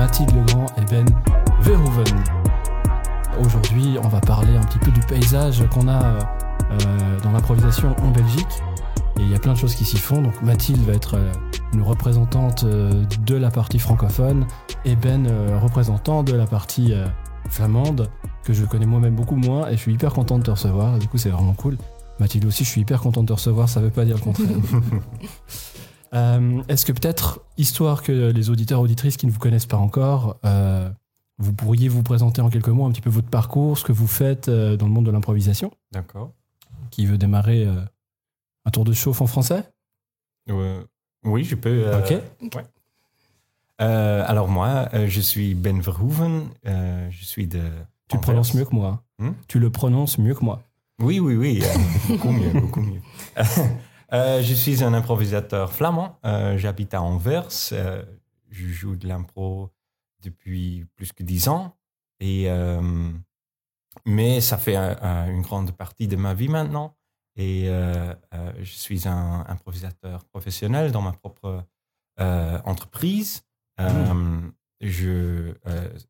Mathilde Legrand et Ben Verhoeven. Aujourd'hui, on va parler un petit peu du paysage qu'on a euh, dans l'improvisation en Belgique. Il y a plein de choses qui s'y font. Donc Mathilde va être euh, une représentante euh, de la partie francophone et Ben euh, représentant de la partie euh, flamande que je connais moi-même beaucoup moins et je suis hyper content de te recevoir. Du coup, c'est vraiment cool. Mathilde aussi, je suis hyper content de te recevoir. Ça veut pas dire le contraire. Euh, Est-ce que peut-être, histoire que les auditeurs auditrices qui ne vous connaissent pas encore, euh, vous pourriez vous présenter en quelques mots un petit peu votre parcours, ce que vous faites euh, dans le monde de l'improvisation? D'accord. Qui veut démarrer un tour de chauffe en français? Oui, je peux. Ok. ouais. Alors moi, je suis Ben Verhoeven. je suis de. Tu le prononces mieux que moi. hein? Hmm tu le prononces mieux que moi. Oui, oui, oui. beaucoup mieux, beaucoup mieux. Euh, je suis un improvisateur flamand. Euh, J'habite à Anvers. Euh, je joue de l'impro depuis plus que dix ans. Et, mais ça fait un- un- une grande partie de ma vie maintenant. Et je suis un improvisateur professionnel dans ma propre entreprise.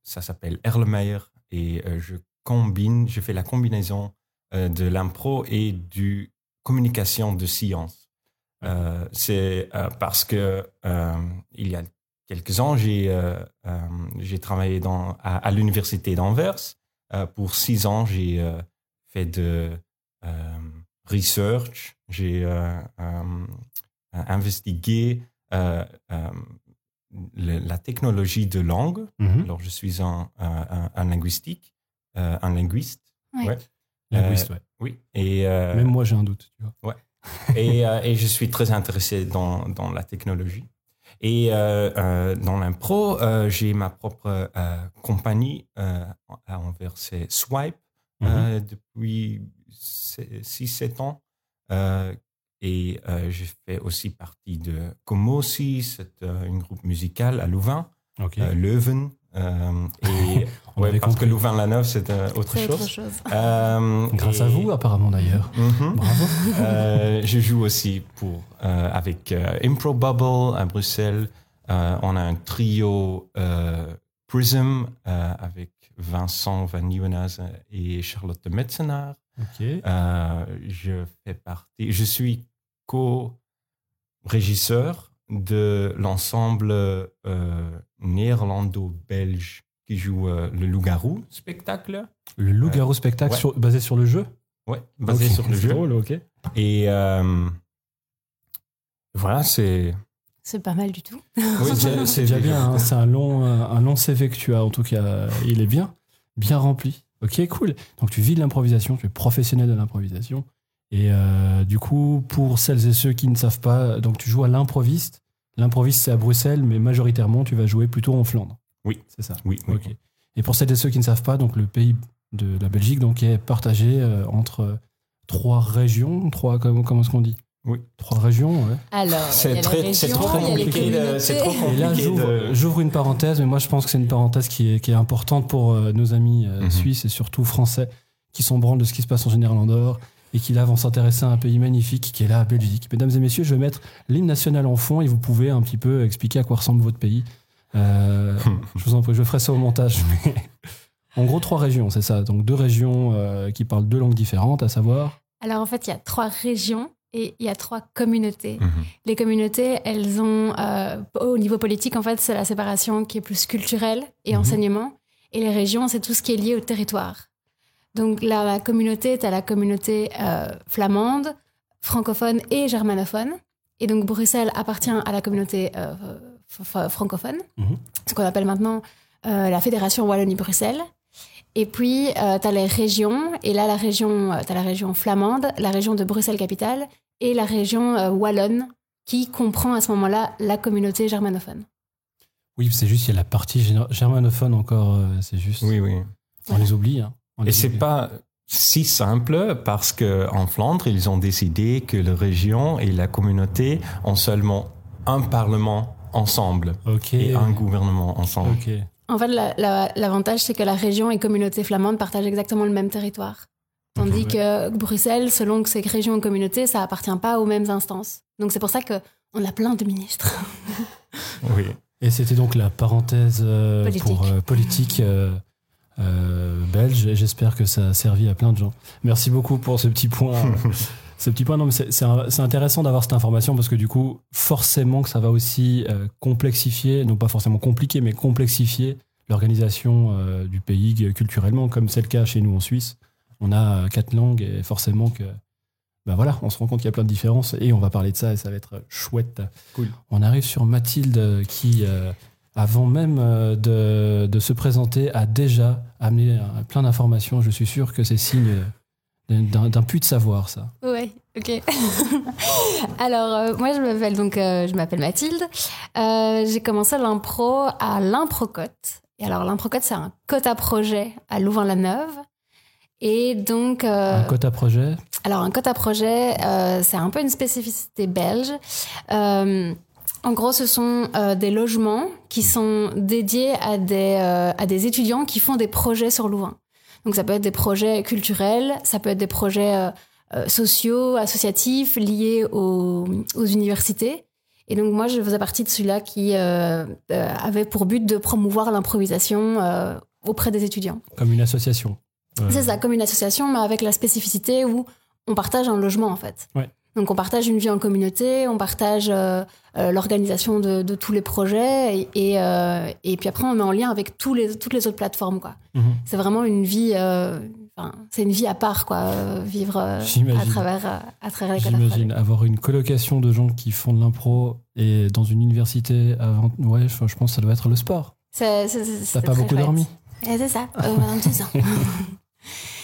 Ça s'appelle Erlemeyer et je combine, je fais la combinaison de l'impro et du communication de science. Euh, c'est euh, parce que euh, il y a quelques ans, j'ai euh, euh, j'ai travaillé dans, à, à l'université d'Anvers. Euh, pour six ans, j'ai euh, fait de euh, research, j'ai euh, euh, investigué euh, euh, le- la technologie de langue. Mhm. Alors, je suis un, un, un- un linguistique, euh, un linguiste. Ouais. Linguiste, ouais. Oui. Et, euh, Même moi, j'ai un doute. Tu vois. et, euh, et je suis très intéressé dans, dans la technologie. Et euh, euh, dans l'impro, euh, j'ai ma propre euh, compagnie euh, à Anvers, c'est Swipe, Mhm. euh, depuis 6-7 ans. Euh, et euh, j'ai fait aussi partie de Comosi, c'est euh, une groupe musicale à Louvain, euh, Leuven. Euh, et On ouais, avait parce que compris. Louvain-la-Neuve, c'est euh, autre C'est chose. autre chose. Euh, Grâce à vous, apparemment d'ailleurs. Mhm. Bravo. Euh, je joue aussi pour, euh, avec euh, Impro Bubble à Bruxelles. Euh, on a un trio euh, Prism euh, avec Vincent Van Nieuwenhuizen et Charlotte Metzenaar. Ok. Euh, je fais partie, je suis co-régisseur de l'ensemble euh, néerlando-belge qui joue euh, le Loup-garou spectacle? Le loup-garou spectacle ouais. sur- basé sur le jeu? Ouais, basé sur le jeu. drôle, ok. Et euh, voilà, c'est. C'est pas mal du tout. Oui, C'est déjà bien, hein, c'est un long, un long CV que tu as, en tout cas, il est bien, bien rempli. Ok, cool. Donc tu vis de l'improvisation, tu es professionnel de l'improvisation. Et euh, du coup, pour celles et ceux qui ne savent pas, donc tu joues à l'improviste. L'improviste, c'est à Bruxelles, mais majoritairement, tu vas jouer plutôt en Flandre. Oui. C'est ça. Oui, oui. Ok. Et pour celles et ceux qui ne savent pas, donc le pays de la Belgique donc, est partagé euh, entre trois régions, trois, comment, comment est-ce qu'on dit? Oui. Trois régions, ouais. Alors, C'est très- régions, trop compliqué c'est trop communautés. Et là, compliqué j'ouvre de- une parenthèse, mais moi, je pense que c'est une parenthèse qui est, qui est importante pour euh, nos amis euh, Mhm. suisses et surtout français qui sont branles de ce qui se passe en général en dehors et qui là vont s'intéresser à un pays magnifique qui est là, à Belgique. Mesdames et messieurs, je vais mettre l'hymne national en fond et vous pouvez un petit peu expliquer à quoi ressemble votre pays. Euh, je vous en prie, je ferai ça au montage. mais en gros, trois régions, c'est ça. Donc deux régions euh, qui parlent deux langues différentes, à savoir. Alors en fait, il y a trois régions et il y a trois communautés. Mhm. Les communautés, elles ont, euh, au niveau politique, en fait, c'est la séparation qui est plus culturelle et Mhm. enseignement. Et les régions, c'est tout ce qui est lié au territoire. Donc la, la communauté, tu as la communauté euh, flamande, francophone et germanophone. Et donc Bruxelles appartient à la communauté euh, francophone, Mhm. ce qu'on appelle maintenant euh, la Fédération Wallonie-Bruxelles. Et puis, tu as les régions, et là, la région, tu as la région flamande, la région de Bruxelles-Capitale, et la région euh, wallonne, qui comprend à ce moment-là la communauté germanophone. Oui, c'est juste, il y a la partie germanophone encore, euh, c'est juste. Oui, oui. On les oublie. hein. Et c'est pas si simple parce que en Flandre, ils ont décidé que la région et la communauté ont seulement un parlement ensemble et un gouvernement ensemble. En fait, la- la- l'avantage, c'est que la région et communauté flamande partagent exactement le même territoire. Tandis que Bruxelles, selon que c'est région et communauté, ça appartient pas aux mêmes instances. Donc c'est pour ça qu'on a plein de ministres. Oui. Et c'était donc la parenthèse euh, Politique. pour euh, politique euh, euh, belge. Et j'espère que ça a servi à plein de gens. Merci beaucoup pour ce petit point. ce petit point, non, mais c'est- intéressant d'avoir cette information parce que du coup, forcément que ça va aussi euh, complexifier, non pas forcément compliquer, mais complexifier l'organisation euh, du pays euh, culturellement, comme c'est le cas chez nous en Suisse. On a euh, quatre langues et forcément que, ben voilà, on se rend compte qu'il y a plein de différences et on va parler de ça et ça va être chouette. Cool. On arrive sur Mathilde euh, qui, euh, avant même euh, de, de se présenter, a déjà amené plein d'informations. Je suis sûr que c'est signe d'un puits de savoir, ça. Ouais, ok. Alors, euh, moi, je m'appelle donc, euh, je m'appelle Mathilde. Euh, j'ai commencé l'impro à l'Improcote. Et alors, l'Improcote, c'est un quota projet à Louvain-la-Neuve. Et donc, Un quota projet? alors un quota projet, euh, c'est un peu une spécificité belge. En gros, ce sont euh, des logements qui sont dédiés à des, euh, à des étudiants qui font des projets sur Louvain. Donc ça peut être des projets culturels, ça peut être des projets euh, sociaux, associatifs, liés aux, aux universités. Et donc moi, je faisais partie de celui-là qui avait pour but de promouvoir l'improvisation auprès des étudiants. Comme une association. C'est ça, comme une association, mais avec la spécificité où on partage un logement, en fait. Ouais. Donc, on partage une vie en communauté, on partage euh, euh, l'organisation de, de tous les projets, et, et, euh, et puis après, on est en lien avec tous les, toutes les autres plateformes, quoi. mhm. C'est vraiment une vie, c'est une vie à part, quoi, vivre à travers, à travers les J'imagine avoir une colocation de gens qui font de l'impro et dans une université. Ouais, je, pense que ça doit être le sport. C'est, c'est, c'est- T'as pas beaucoup chouette. dormi Et c'est ça, 22 ans.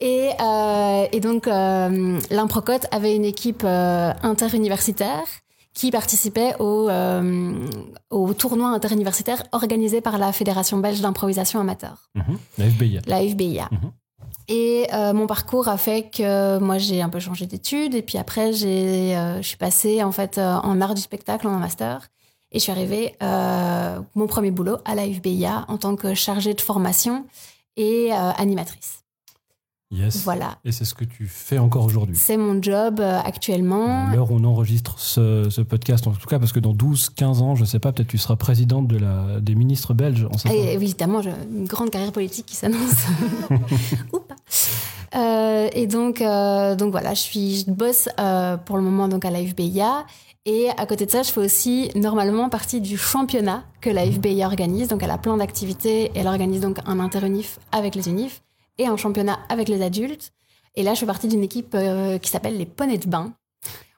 Et, euh, et donc, euh, l'Improcote avait une équipe euh, interuniversitaire qui participait au, euh, au tournoi interuniversitaire organisé par la Fédération belge d'improvisation amateur, Mhm. La FBIA. la FBIA. Mhm. Et euh, mon parcours a fait que moi j'ai un peu changé d'études et puis après j'ai, euh, je suis passée en fait euh, en art du spectacle en master et je suis arrivée euh, mon premier boulot à la FBIA en tant que chargée de formation et euh, animatrice. Yes. Voilà, Et c'est ce que tu fais encore aujourd'hui. c'est mon job euh, actuellement. L'heure où on enregistre ce, ce podcast, en tout cas, parce que dans 12-15 ans, je sais pas, peut-être tu seras présidente de la, des ministres belges. On pas. Et évidemment, une grande carrière politique qui s'annonce. Ou pas. Euh, et donc, euh, donc voilà, je, suis, je bosse pour le moment donc à la FBIA. Et à côté de ça, je fais aussi normalement partie du championnat que la FBIA organise. Donc elle a plein d'activités. Elle organise donc un interunif avec les unifs et un championnat avec les adultes. Et là, je fais partie d'une équipe euh, qui s'appelle les Poneys de bain.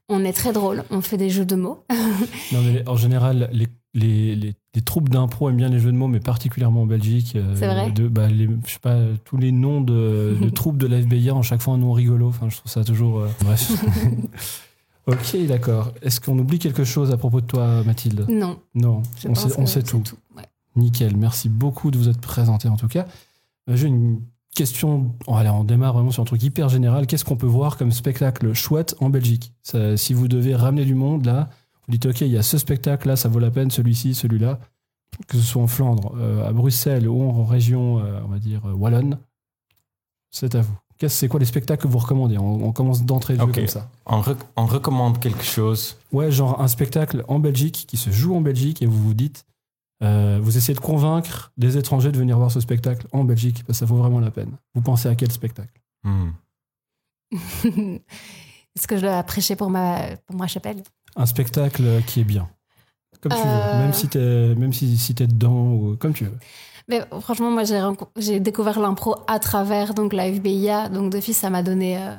On est très drôle, on fait des jeux de mots. Non, mais en général, les, les, les, les troupes d'impro aiment bien les jeux de mots, mais particulièrement en Belgique. euh, C'est vrai de, bah, les, Je sais pas, tous les noms de, de troupes de la FBIA ont chaque fois un nom rigolo. Enfin, je trouve ça toujours. euh, Bref. ok, d'accord. Est-ce qu'on oublie quelque chose à propos de toi, Mathilde? Non, Non, on sait, on sait tout. Ouais. Nickel, merci beaucoup de vous être présenté en tout cas. J'ai une question, oh, allez, on démarre vraiment sur un truc hyper général. Qu'est-ce qu'on peut voir comme spectacle chouette en Belgique? Ça, Si vous devez ramener du monde là, vous dites ok, il y a ce spectacle là, ça vaut la peine, celui-ci, celui-là, que ce soit en Flandre, euh, à Bruxelles ou en région, euh, on va dire, euh, wallonne, c'est à vous. Qu'est-ce- C'est quoi les spectacles que vous recommandez? On, on commence d'entrée de jeu Ok. comme ça. On, rec- on recommande quelque chose. Ouais, genre un spectacle en Belgique qui se joue en Belgique et vous vous dites, euh, vous essayez de convaincre des étrangers de venir voir ce spectacle en Belgique parce que ça vaut vraiment la peine. Vous pensez à quel spectacle? Hmm. Est-ce que je dois prêcher pour ma, pour ma chapelle? Un spectacle qui est bien. Comme tu veux, même si t'es même si, si t'es dedans ou comme tu veux. Mais franchement, moi, j'ai j'ai découvert l'impro à travers donc la FBIA, donc d'office, ça m'a donné. euh,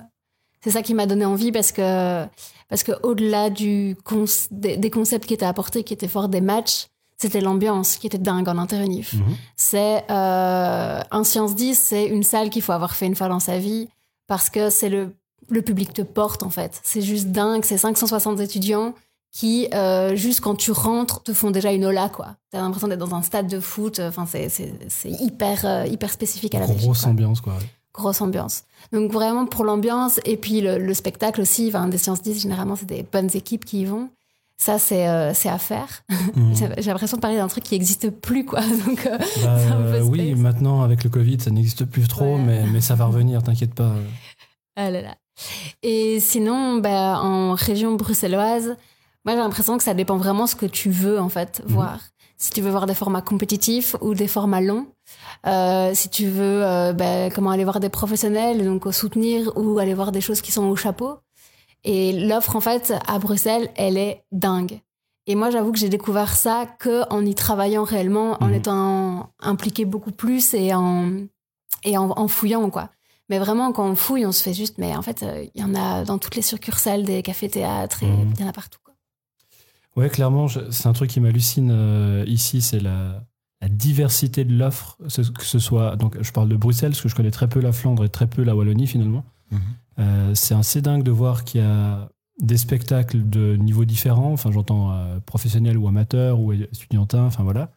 c'est ça qui m'a donné envie parce que parce que au-delà du cons- des, des concepts qui étaient apportés, qui étaient forts des matchs, c'était l'ambiance qui était dingue en interunif. Mhm. C'est euh, un Science 10, c'est une salle qu'il faut avoir fait une fois dans sa vie parce que c'est le, le public te porte en fait. C'est juste dingue, c'est 560 étudiants qui, euh, juste quand tu rentres, te font déjà une ola quoi. T'as l'impression d'être dans un stade de foot, enfin c'est, c'est, c'est hyper, euh, hyper spécifique à la Belgique, Grosse quoi. ambiance quoi. Grosse ambiance. Donc vraiment pour l'ambiance et puis le, le spectacle aussi, enfin, des Sciences 10, généralement c'est des bonnes équipes qui y vont. Ça c'est, euh, c'est à faire. Mhm. J'ai l'impression de parler d'un truc qui n'existe plus quoi. Donc, euh, Bah, euh, oui, maintenant avec le Covid, ça n'existe plus trop, Ouais. mais, mais ça va revenir, t'inquiète pas. Ah là là. Et sinon, bah, en région bruxelloise, Moi, j'ai l'impression que ça dépend vraiment ce que tu veux, en fait, Mhm. voir. Si tu veux voir des formats compétitifs ou des formats longs. Euh, si tu veux, ben, comment aller voir des professionnels, donc soutenir ou aller voir des choses qui sont au chapeau. Et l'offre, en fait, à Bruxelles, elle est dingue. Et moi, j'avoue que j'ai découvert ça que en y travaillant réellement, en Mhm. étant impliqué beaucoup plus et en, et en, en fouillant, quoi. Mais vraiment, quand on fouille, on se fait juste, mais en fait, euh, il y en a dans toutes les succursales des cafés-théâtres et il y en a partout, quoi. Ouais, clairement, c'est un truc qui m'hallucine euh, ici, c'est la, la diversité de l'offre, que ce soit. Donc, je parle de Bruxelles, parce que je connais très peu la Flandre et très peu la Wallonie finalement. Mhm. Euh, c'est assez dingue de voir qu'il y a des spectacles de niveaux différents. Enfin, j'entends euh, professionnels ou amateurs ou étudiantins. Enfin voilà.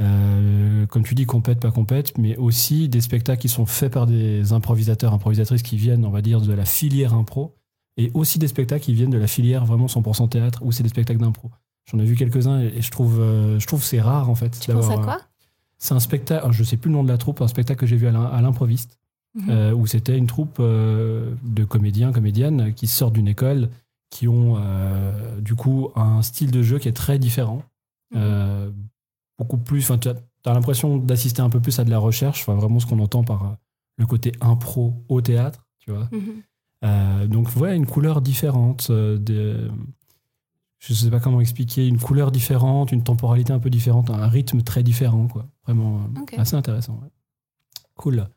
Euh, comme tu dis, compète, pas compète, mais aussi des spectacles qui sont faits par des improvisateurs, improvisatrices qui viennent, on va dire, de la filière impro, et aussi des spectacles qui viennent de la filière vraiment 100% théâtre, où c'est des spectacles d'impro. J'en ai vu quelques-uns et, et je trouve, euh, je trouve c'est rare en fait. Tu penses à quoi? C'est un spectacle, je sais plus le nom de la troupe, un spectacle que j'ai vu à l'improviste, Mhm. euh, où c'était une troupe euh, de comédiens, comédiennes qui sortent d'une école, qui ont euh, du coup un style de jeu qui est très différent. Mhm. Beaucoup plus, enfin, tu as, as l'impression d'assister un peu plus à de la recherche, vraiment ce qu'on entend par le côté impro au théâtre, tu vois. Mhm. Donc, ouais, une couleur différente. euh, de- je sais pas comment expliquer. Une couleur différente, une temporalité un peu différente, un rythme très différent, quoi. Vraiment assez intéressant. ouais. Cool.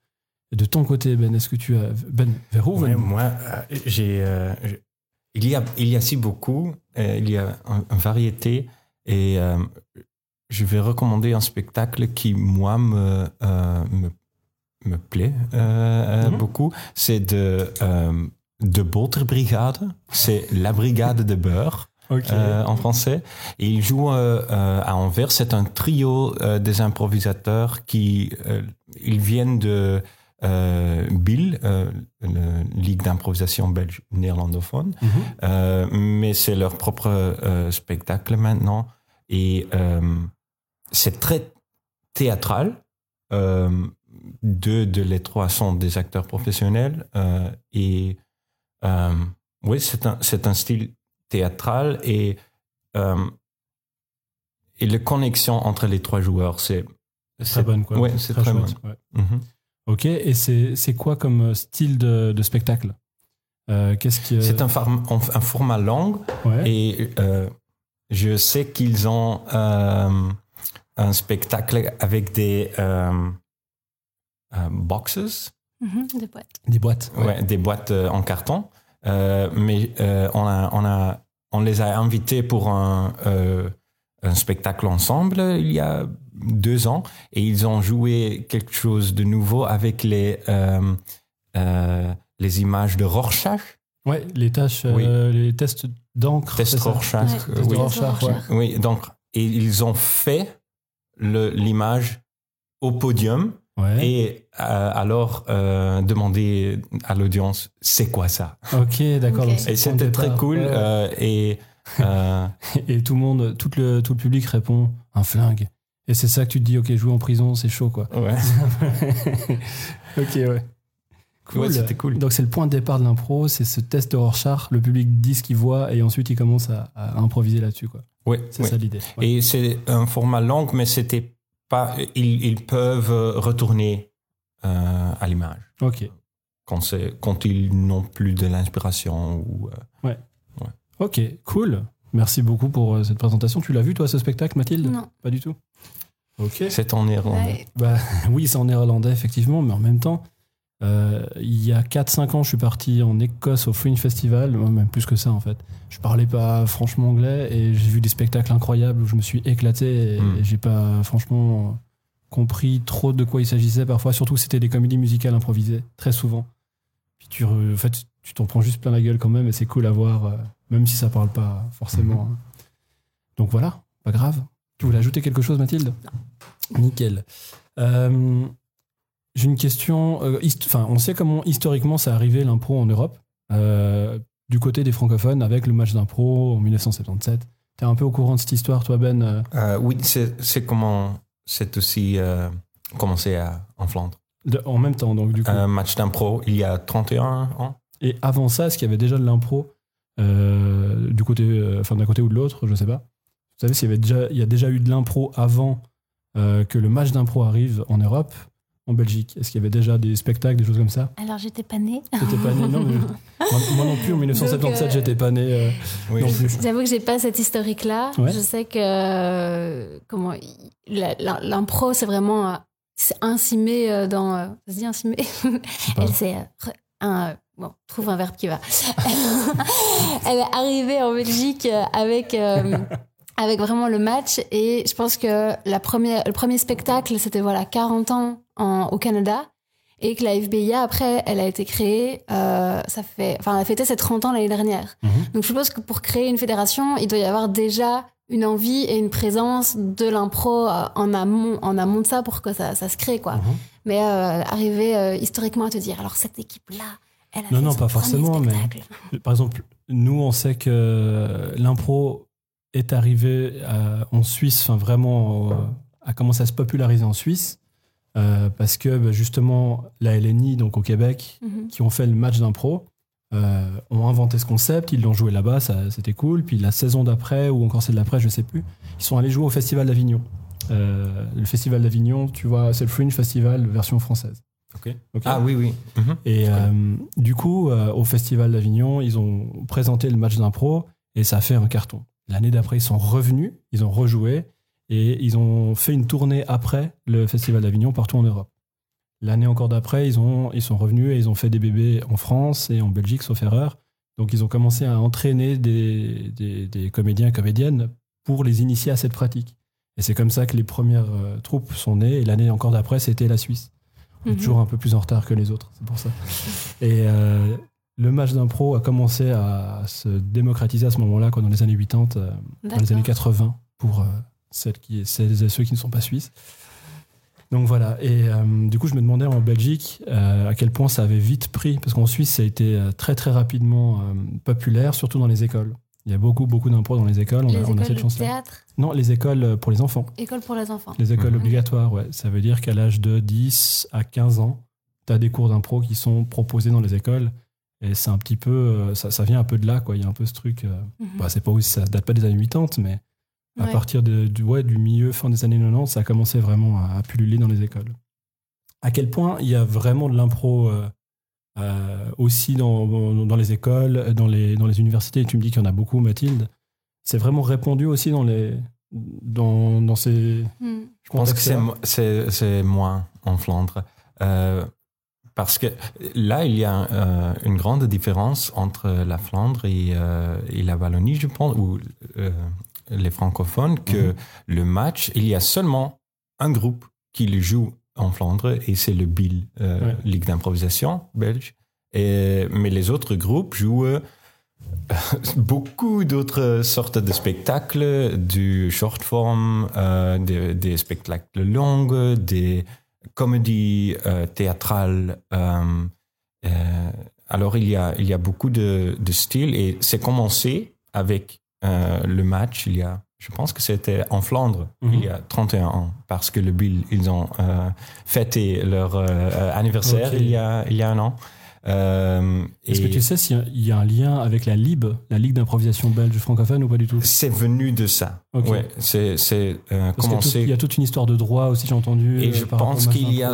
De ton côté, Ben, est-ce que tu as. Ben, vers où Ouais, moi, euh, j'ai, euh, il y a, il y a si beaucoup, euh, il y a un- une variété, et euh, je vais recommander un spectacle qui moi me me, me plaît Mhm. beaucoup. C'est de de Boterbrigade. C'est la brigade de beurre. Euh, en français. Et il joue euh, euh, à Anvers. C'est un trio des improvisateurs qui ils viennent de euh, Bill, euh, Ligue d'improvisation belge néerlandophone. Mhm. Euh, mais c'est leur propre euh, spectacle maintenant. Et c'est très théâtral. Deux de les trois sont des acteurs professionnels. et oui, c'est un, style théâtral et, et la connexion entre les trois joueurs, c'est Très bonne, quoi. Ouais, c'est très chouette, ouais. Mhm. Ok, et c'est c'est quoi comme euh, style de, de spectacle? Euh, Qu'est-ce qui. C'est un, form- un format long Ouais. et euh, je sais qu'ils ont euh, un spectacle avec des euh, euh, boxes, Mhm, Des boîtes. Des boîtes. ouais, des boîtes en carton. Euh, mais euh, on, a, on, a, on les a invités pour un, euh, un spectacle ensemble il y a deux ans et ils ont joué quelque chose de nouveau avec les, euh, euh, les images de Rorschach. Ouais, les tâches, euh, les tests d'encre. Test Rorschach, Ouais, euh, Test de oui. Rorschach, ouais. Oui, donc, et ils ont fait le- l'image au podium Ouais. et euh, alors euh, demander à l'audience c'est quoi ça? Ok, d'accord. Et c'était très départ. cool euh, et euh, Et tout le monde, tout le, tout le public répond un flingue. Et c'est ça que tu te dis, ok, jouer en prison, c'est chaud, quoi. ouais, ok, ouais. Cool. Ouais, c'était cool. Donc c'est le point de départ de l'impro, c'est ce test de Rorschach. Le public dit ce qu'il voit et ensuite il commence à, à improviser là-dessus, quoi. Ouais, C'est ouais. ça l'idée. Ouais. Et c'est un format long, mais c'était pas. Ils, ils peuvent retourner euh, à l'image Ok. quand, ils n'ont plus de l'inspiration ou. euh, Ok, cool. Merci beaucoup pour euh, cette présentation. Tu l'as vu, toi, ce spectacle, Mathilde? Non. Pas du tout. Ok. c'est en néerlandais. Ouais. Bah, oui, c'est en néerlandais, effectivement, mais en même temps, euh, il y a 4-5 ans, je suis parti en Écosse au Fringe Festival, même plus que ça en fait. Je parlais pas franchement anglais et j'ai vu des spectacles incroyables où je me suis éclaté et, Mm. et j'ai pas franchement compris trop de quoi il s'agissait parfois, surtout que c'était des comédies musicales improvisées, très souvent. Puis tu, en fait, tu t'en prends juste plein la gueule quand même et c'est cool à voir, euh, même si ça parle pas forcément. hein. Donc voilà, pas grave. Tu voulais ajouter quelque chose, Mathilde? Nickel. Euh, J'ai une question. euh, Enfin, on sait comment historiquement ça arrivé l'impro en Europe, du côté des francophones, avec le match d'impro en 1977. T'es un peu au courant de cette histoire, toi, Ben? Euh, oui, c'est c'est comment c'est aussi euh, commencé à, en Flandre. de- En même temps, donc, du coup. Un match d'impro il y a 31 ans. Et avant ça, est-ce qu'il y avait déjà de l'impro euh, du côté, euh, enfin d'un côté ou de l'autre, je sais pas. Vous savez s'il y avait déjà, il y a déjà eu de l'impro avant euh, que le match d'impro arrive en Europe, en Belgique. Est-ce qu'il y avait déjà des spectacles, des choses comme ça? Alors, j'étais pas née. T'étais pas né, non mais moi, moi non plus en 1977, Donc, euh, j'étais pas né euh, Oui. non plus. J'avoue que j'ai pas cette historique-là. Ouais. Je sais que euh, comment l'impro, c'est vraiment c'est insimé dans. ça se dit insimé. Elle s'est Bon, trouve un verbe qui va. Elle est arrivée en Belgique euh, avec. euh, avec vraiment le match et je pense que la première, le premier spectacle c'était voilà 40 ans en- au Canada et que la FBIA après elle a été créée euh, ça fait enfin elle a fêté ses 30 ans l'année dernière Mhm. donc je suppose que pour créer une fédération, il doit y avoir déjà une envie et une présence de l'impro en amont, en amont de ça pour que ça, ça se crée quoi. Mhm. Mais euh, arriver euh, historiquement à te dire, alors cette équipe-là, elle a Non, fait non, son pas forcément, mais-. Par exemple, nous, on sait que l'impro est arrivé en Suisse, enfin vraiment, euh, a commencé à se populariser en Suisse, euh, parce que bah, justement, la LNI, donc au Québec, Mhm. qui ont fait le match d'impro, euh, ont inventé ce concept, ils l'ont joué là-bas, c'était cool. Puis la saison d'après, ou encore celle d'après, je sais plus, ils sont allés jouer au Festival d'Avignon. Euh, le Festival d'Avignon, tu vois, c'est le Fringe Festival version française. Ah oui, oui. Mhm. et euh, du coup, euh, au Festival d'Avignon, ils ont présenté le match d'impro et ça a fait un carton. L'année d'après, ils sont revenus, ils ont rejoué et ils ont fait une tournée après le Festival d'Avignon partout en Europe. L'année encore d'après, ils, ont, ils sont revenus et ils ont fait des bébés en France et en Belgique, sauf erreur. Donc, ils ont commencé à entraîner des, des, des comédiens et comédiennes pour les initier à cette pratique. Et c'est comme ça que les premières euh, troupes sont nées. Et l'année encore d'après, c'était la Suisse. On est Mhm. toujours un peu plus en retard que les autres, c'est pour ça. Et euh, le match d'impro a commencé à se démocratiser à ce moment-là, quoi, dans les années 80, euh, dans les années 80, pour euh, celles qui, celles et ceux qui ne sont pas suisses. Donc voilà, et du coup je me demandais en Belgique à quel point ça avait vite pris, parce qu'en Suisse ça a été très très rapidement populaire, surtout dans les écoles. Il y a beaucoup beaucoup d'impro dans les écoles, on Les a, on a écoles cette de chance-là. théâtre, Non, les écoles euh, pour les enfants. école pour les enfants. Les écoles obligatoires, ouais. Ça veut dire qu'à l'âge de 10 à 15 ans, tu as des cours d'impro qui sont proposés dans les écoles. Et c'est un petit peu. euh, Ça, ça vient un peu de là, quoi. Il y a un peu ce truc. Mhm. bah, c'est pas aussi, ça date pas des années 80, mais à Ouais. partir de- du, ouais, du milieu, fin des années 90, ça a commencé vraiment à, à pulluler dans les écoles. À quel point il y a vraiment de l'impro euh, euh, aussi dans, dans- les écoles, dans les, dans les universités. Tu me dis qu'il y en a beaucoup, Mathilde. C'est vraiment répandu aussi dans les. Dans, dans ces. Mhm. Je pense que c'est moins en Flandre. Euh, parce que là, il y a euh, une grande différence entre la Flandre et, euh, et la Wallonie, je pense, ou euh, les francophones, que Mhm. le match, il y a seulement un groupe qui le joue en Flandre, et c'est le BIL, euh, Ouais. Ligue d'improvisation belge. Et, mais les autres groupes jouent euh, beaucoup d'autres sortes de spectacles, du short form, euh, des, des spectacles longs, des comédies euh, théâtrales. alors il y a, il y a beaucoup de, de styles et c'est commencé avec le match il y a, je pense que c'était en Flandre Mhm. il y a 31 ans parce que le Bill, ils ont euh, fêté leur euh, anniversaire il, y a, il y a un an. Euh, Est-ce que tu sais s'il y a- un lien avec la LIB, la Ligue d'improvisation belge francophone ou pas du tout? C'est venu de ça. Ok. Ouais, c'est commencé. il y a toute une histoire de droit aussi, j'ai entendu. Et je pense qu'il y a,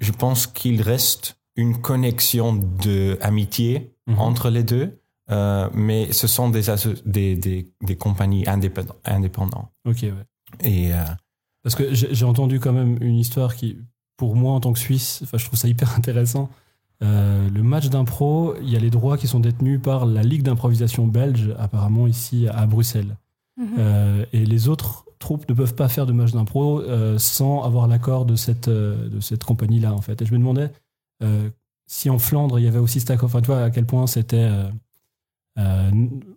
je pense qu'il reste une connexion de amitié Mhm. entre les deux, euh, mais ce sont des, des, des, des compagnies indépendants. indépendants. Ok, ouais. Et euh, Parce que j'ai entendu quand même une histoire qui, pour moi en tant que Suisse, enfin, je trouve ça hyper intéressant. Euh, le match d'impro, il y a les droits qui sont détenus par la Ligue d'improvisation belge, apparemment ici à Bruxelles. Mhm. Euh, et les autres troupes ne peuvent pas faire de match d'impro euh, sans avoir l'accord de cette, de cette compagnie-là, en fait. Et je me demandais euh, si en Flandre, il y avait aussi cet accord. Enfin, tu vois, à quel point c'était, euh,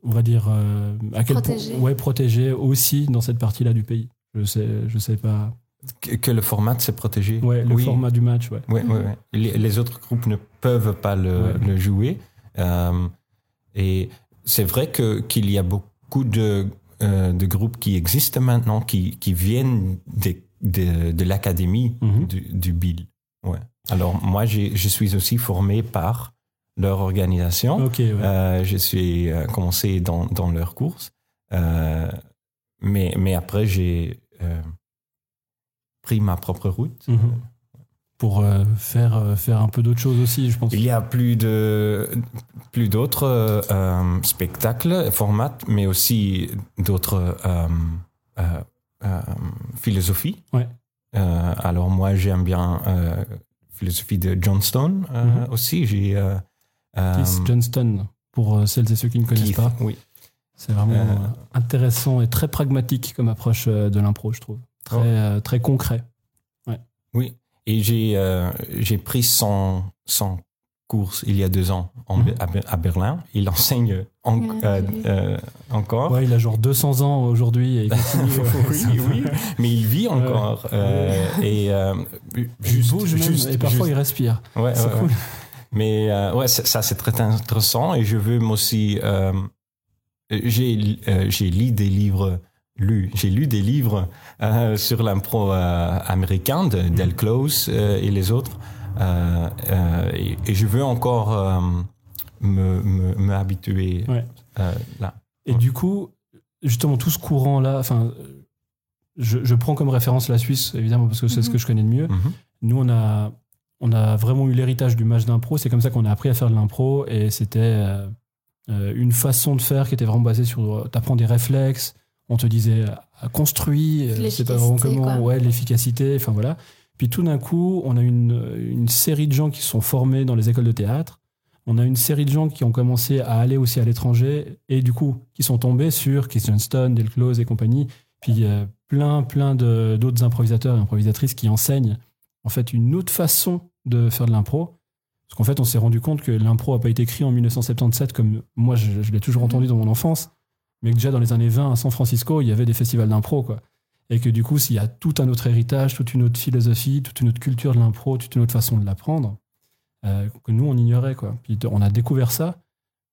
on va dire, euh, à quel Protégé. point, ouais, protégé aussi dans cette partie-là du pays. Je sais, je sais pas. que, que le format s'est protégé. Ouais, le oui. format du match, ouais. Ouais, ouais, ouais. Les, les autres groupes ne peuvent pas le, Ouais. le jouer. Euh, et c'est vrai que qu'il y a beaucoup de, euh, de groupes qui existent maintenant, qui, qui viennent des- de, de l'académie Mhm. du, du BIL. Ouais. Alors moi, j'ai- je suis aussi formé par leur organisation. Ouais. Euh, je suis euh, commencé dans, dans leurs courses. Euh, mais, mais après, j'ai euh, pris ma propre route. Mhm. Pour faire, faire un peu d'autres choses aussi, je pense. Il y a plus de plus d'autres spectacles, formats, mais aussi d'autres philosophies. Ouais. Alors moi, j'aime bien philosophie de Johnstone euh, Mhm. aussi. J'ai euh, Keith Johnston, pour euh, celles et ceux qui ne connaissent Keith, pas. Oui. C'est vraiment Euh, euh, intéressant et très pragmatique comme approche euh, de l'impro, je trouve. Très, Oh. euh, très concret. Oui. Et j'ai euh, j'ai pris son son cours il y a deux ans en- Mhm. à, Ber- à Berlin. Il enseigne en- Ouais, euh, euh, encore. Ouais, il a genre 200 ans aujourd'hui et il continue. oui, oui, mais il vit encore. euh, et euh, Il juste, bouge même, juste- et parfois juste- il respire. Ouais, C'est ouais, cool. Mais euh, ouais, ça, c'est très intéressant et je veux aussi. euh, j'ai euh, j'ai lu des livres. Lu, j'ai lu des livres sur l'impro américain de Del Close et les autres. Et, et je veux encore me, me, me habituer Ouais. là. Et du coup, justement, tout ce courant-là, enfin, je, je prends comme référence la Suisse, évidemment, parce que c'est ce Mhm. que je connais de mieux. Mhm. Nous, on a, on a vraiment eu l'héritage du match d'impro. C'est comme ça qu'on a appris à faire de l'impro. Et c'était euh, euh, une façon de faire qui était vraiment basée sur. T'apprends des réflexes. On te disait euh, construis. euh, C'est pas vraiment L'efficacité, comment. quoi. Ouais, l'efficacité. Enfin voilà. Puis tout d'un coup, on a une, une série de gens qui sont formés dans les écoles de théâtre. On a une série de gens qui ont commencé à aller aussi à l'étranger et du coup, qui sont tombés sur Keith Johnston, Del Close et compagnie. Puis euh, plein, plein d'autres improvisateurs et improvisatrices qui enseignent en fait une autre façon de faire de l'impro. Parce qu'en fait, on s'est rendu compte que l'impro n'a pas été écrit en 1977 comme moi, je, je l'ai toujours Mhm. entendu dans mon enfance, mais que déjà dans les années 20 à San Francisco, il y avait des festivals d'impro. quoi. Et que du coup, s'il y a tout un autre héritage, toute une autre philosophie, toute une autre culture de l'impro, toute une autre façon de l'apprendre, euh, que nous, on ignorait. Quoi. Puis on a découvert ça.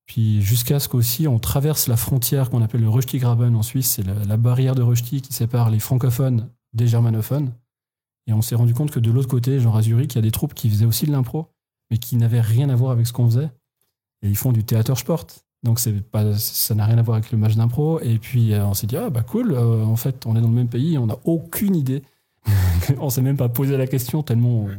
Puis jusqu'à ce qu'aussi on traverse la frontière qu'on appelle le Röstigraben en Suisse, c'est la, la barrière de Rösti qui sépare les francophones des germanophones. Et on s'est rendu compte que de l'autre côté, genre à Zurich, il y a des troupes qui faisaient aussi de l'impro, mais qui n'avaient rien à voir avec ce qu'on faisait. Et ils font du théâtre sport. Donc c'est pas, ça n'a rien à voir avec le match d'impro. Et puis euh, on s'est dit, ah bah cool, euh, en fait, on est dans le même pays, on n'a aucune idée. on s'est même pas posé la question tellement on,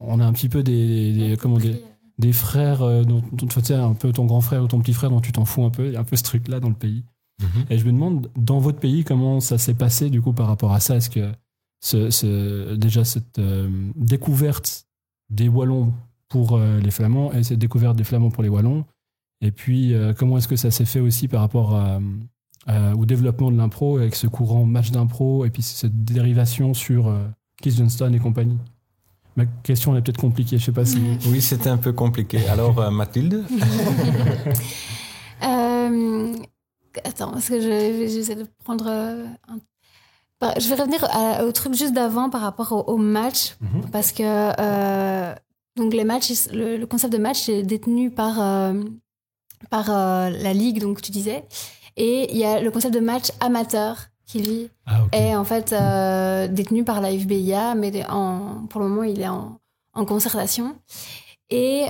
on a un petit peu des, des- comment des, des frères euh, dont, dont tu sais, un peu ton grand frère ou ton petit frère dont tu t'en fous un peu. Il y a un peu ce truc-là dans le pays. Mhm. Et je me demande, dans votre pays, comment ça s'est passé du coup par rapport à ça? Est-ce que ce, ce- déjà cette euh, découverte des Wallons pour euh, les Flamands et cette découverte des Flamands pour les Wallons Et puis, euh, comment est-ce que ça s'est fait aussi par rapport à- à- au développement de l'impro avec ce courant match d'impro et puis cette dérivation sur euh, Keith Johnston et compagnie? Ma question elle est peut-être compliquée, je sais pas si. Oui, c'était un peu compliqué. Alors, euh, Mathilde Euh, attends, parce que je- j'essaie de prendre un... Bah, Je vais revenir à- au truc juste d'avant par rapport au, au match, Mhm. parce que euh, donc les matchs, le, le concept de match est détenu par, euh, par euh, la ligue, donc tu disais, et il y a le concept de match amateur qui lui Ah, est en fait détenu par la FBIA, mais en, pour le moment, il est en, en concertation. Et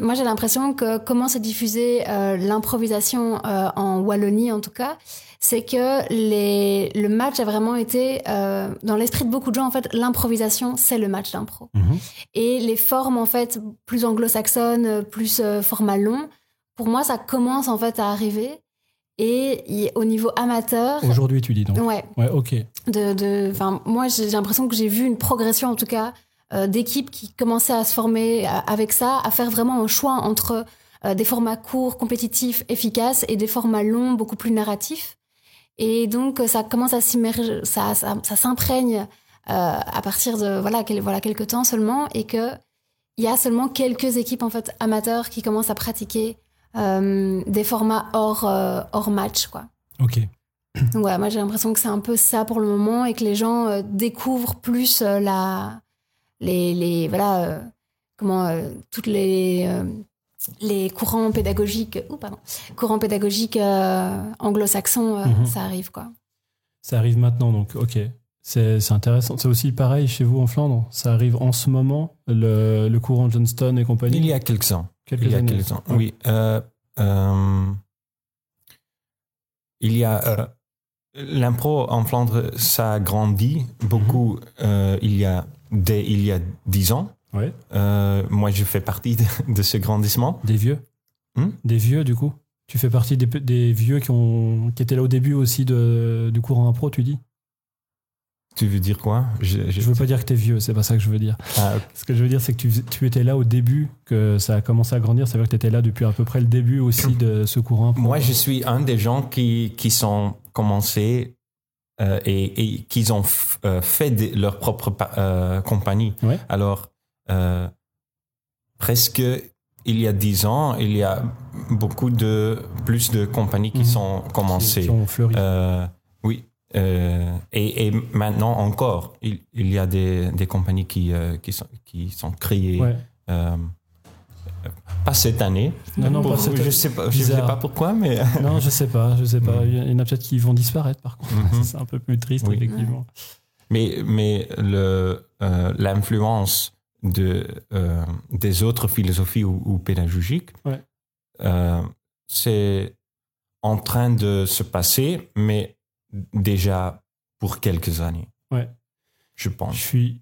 moi, j'ai l'impression que comment diffuser euh, l'improvisation en Wallonie, en tout cas, c'est que les, le match a vraiment été, euh, dans l'esprit de beaucoup de gens, en fait, l'improvisation, c'est le match d'impro. Mhm. Et les formes, en fait, plus anglo-saxonnes, plus euh, format long, pour moi, ça commence, en fait, à arriver. Et au niveau amateur, Aujourd'hui, tu dis donc. ouais, Ouais, ok. de, de, moi, j'ai l'impression que j'ai vu une progression, en tout cas, euh, d'équipes qui commençaient à se former avec ça, à faire vraiment un choix entre euh, des formats courts, compétitifs, efficaces, et des formats longs, beaucoup plus narratifs. Et donc, euh, ça commence à s'immerger, ça, ça, ça s'imprègne euh, à partir de voilà, quel- voilà quelques temps seulement, et que il y a seulement quelques équipes en fait amateurs qui commencent à pratiquer euh, des formats hors euh, hors match, quoi. Ok. Donc voilà, moi j'ai l'impression que c'est un peu ça pour le moment et que les gens découvrent plus la, les, les voilà, comment toutes les les courants pédagogiques, ou pardon, courants pédagogiques euh, anglo-saxons, euh, Mhm. ça arrive quoi. Ça arrive maintenant, donc ok. C'est c'est intéressant. C'est aussi pareil chez vous en Flandre. Ça arrive en ce moment, le, le courant Johnston et compagnie? Il y a quelques ans. quelques il y a années. quelques ans, oui. Euh, euh, il y a euh, l'impro en Flandre, ça a grandi beaucoup. euh, il y a dès il y a dix ans. Ouais. Euh, moi, je fais partie de, de ce grandissement. Des vieux. Hmm? Des vieux, du coup. Tu fais partie des, vieux qui, ont, qui étaient là au début aussi de, du courant impro, tu dis? Tu veux dire quoi? Je, Je veux pas dire que t'es vieux, c'est pas ça que je veux dire. Ah. Ce que je veux dire, c'est que tu, tu étais là au début, que ça a commencé à grandir. Ça veut dire que tu étais là depuis à peu près le début aussi de ce courant impro. Moi, je suis un des gens qui, qui sont commencés euh, et, et qui ont euh, fait leur propre pa- euh, compagnie. Ouais. Alors, euh, presque il y a dix ans, il y a beaucoup de plus de compagnies qui Mhm. sont commencées. qui ont. Euh, oui. Euh, et, et maintenant encore, il, il y a des, des compagnies qui, qui, sont, qui sont créées. ouais. pas cette année. Non, non, Pour- pas cette je sais pas, je sais pas pourquoi, mais Non, je sais pas, je sais pas. Mhm. Il y en a peut-être qui vont disparaître par contre. Mhm. C'est un peu plus triste, Oui. effectivement. Mais, mais l'influence de, euh, des autres philosophies ou, ou pédagogiques, Ouais. euh, c'est en train de se passer, mais déjà pour quelques années. Ouais. Je Je pense. suis,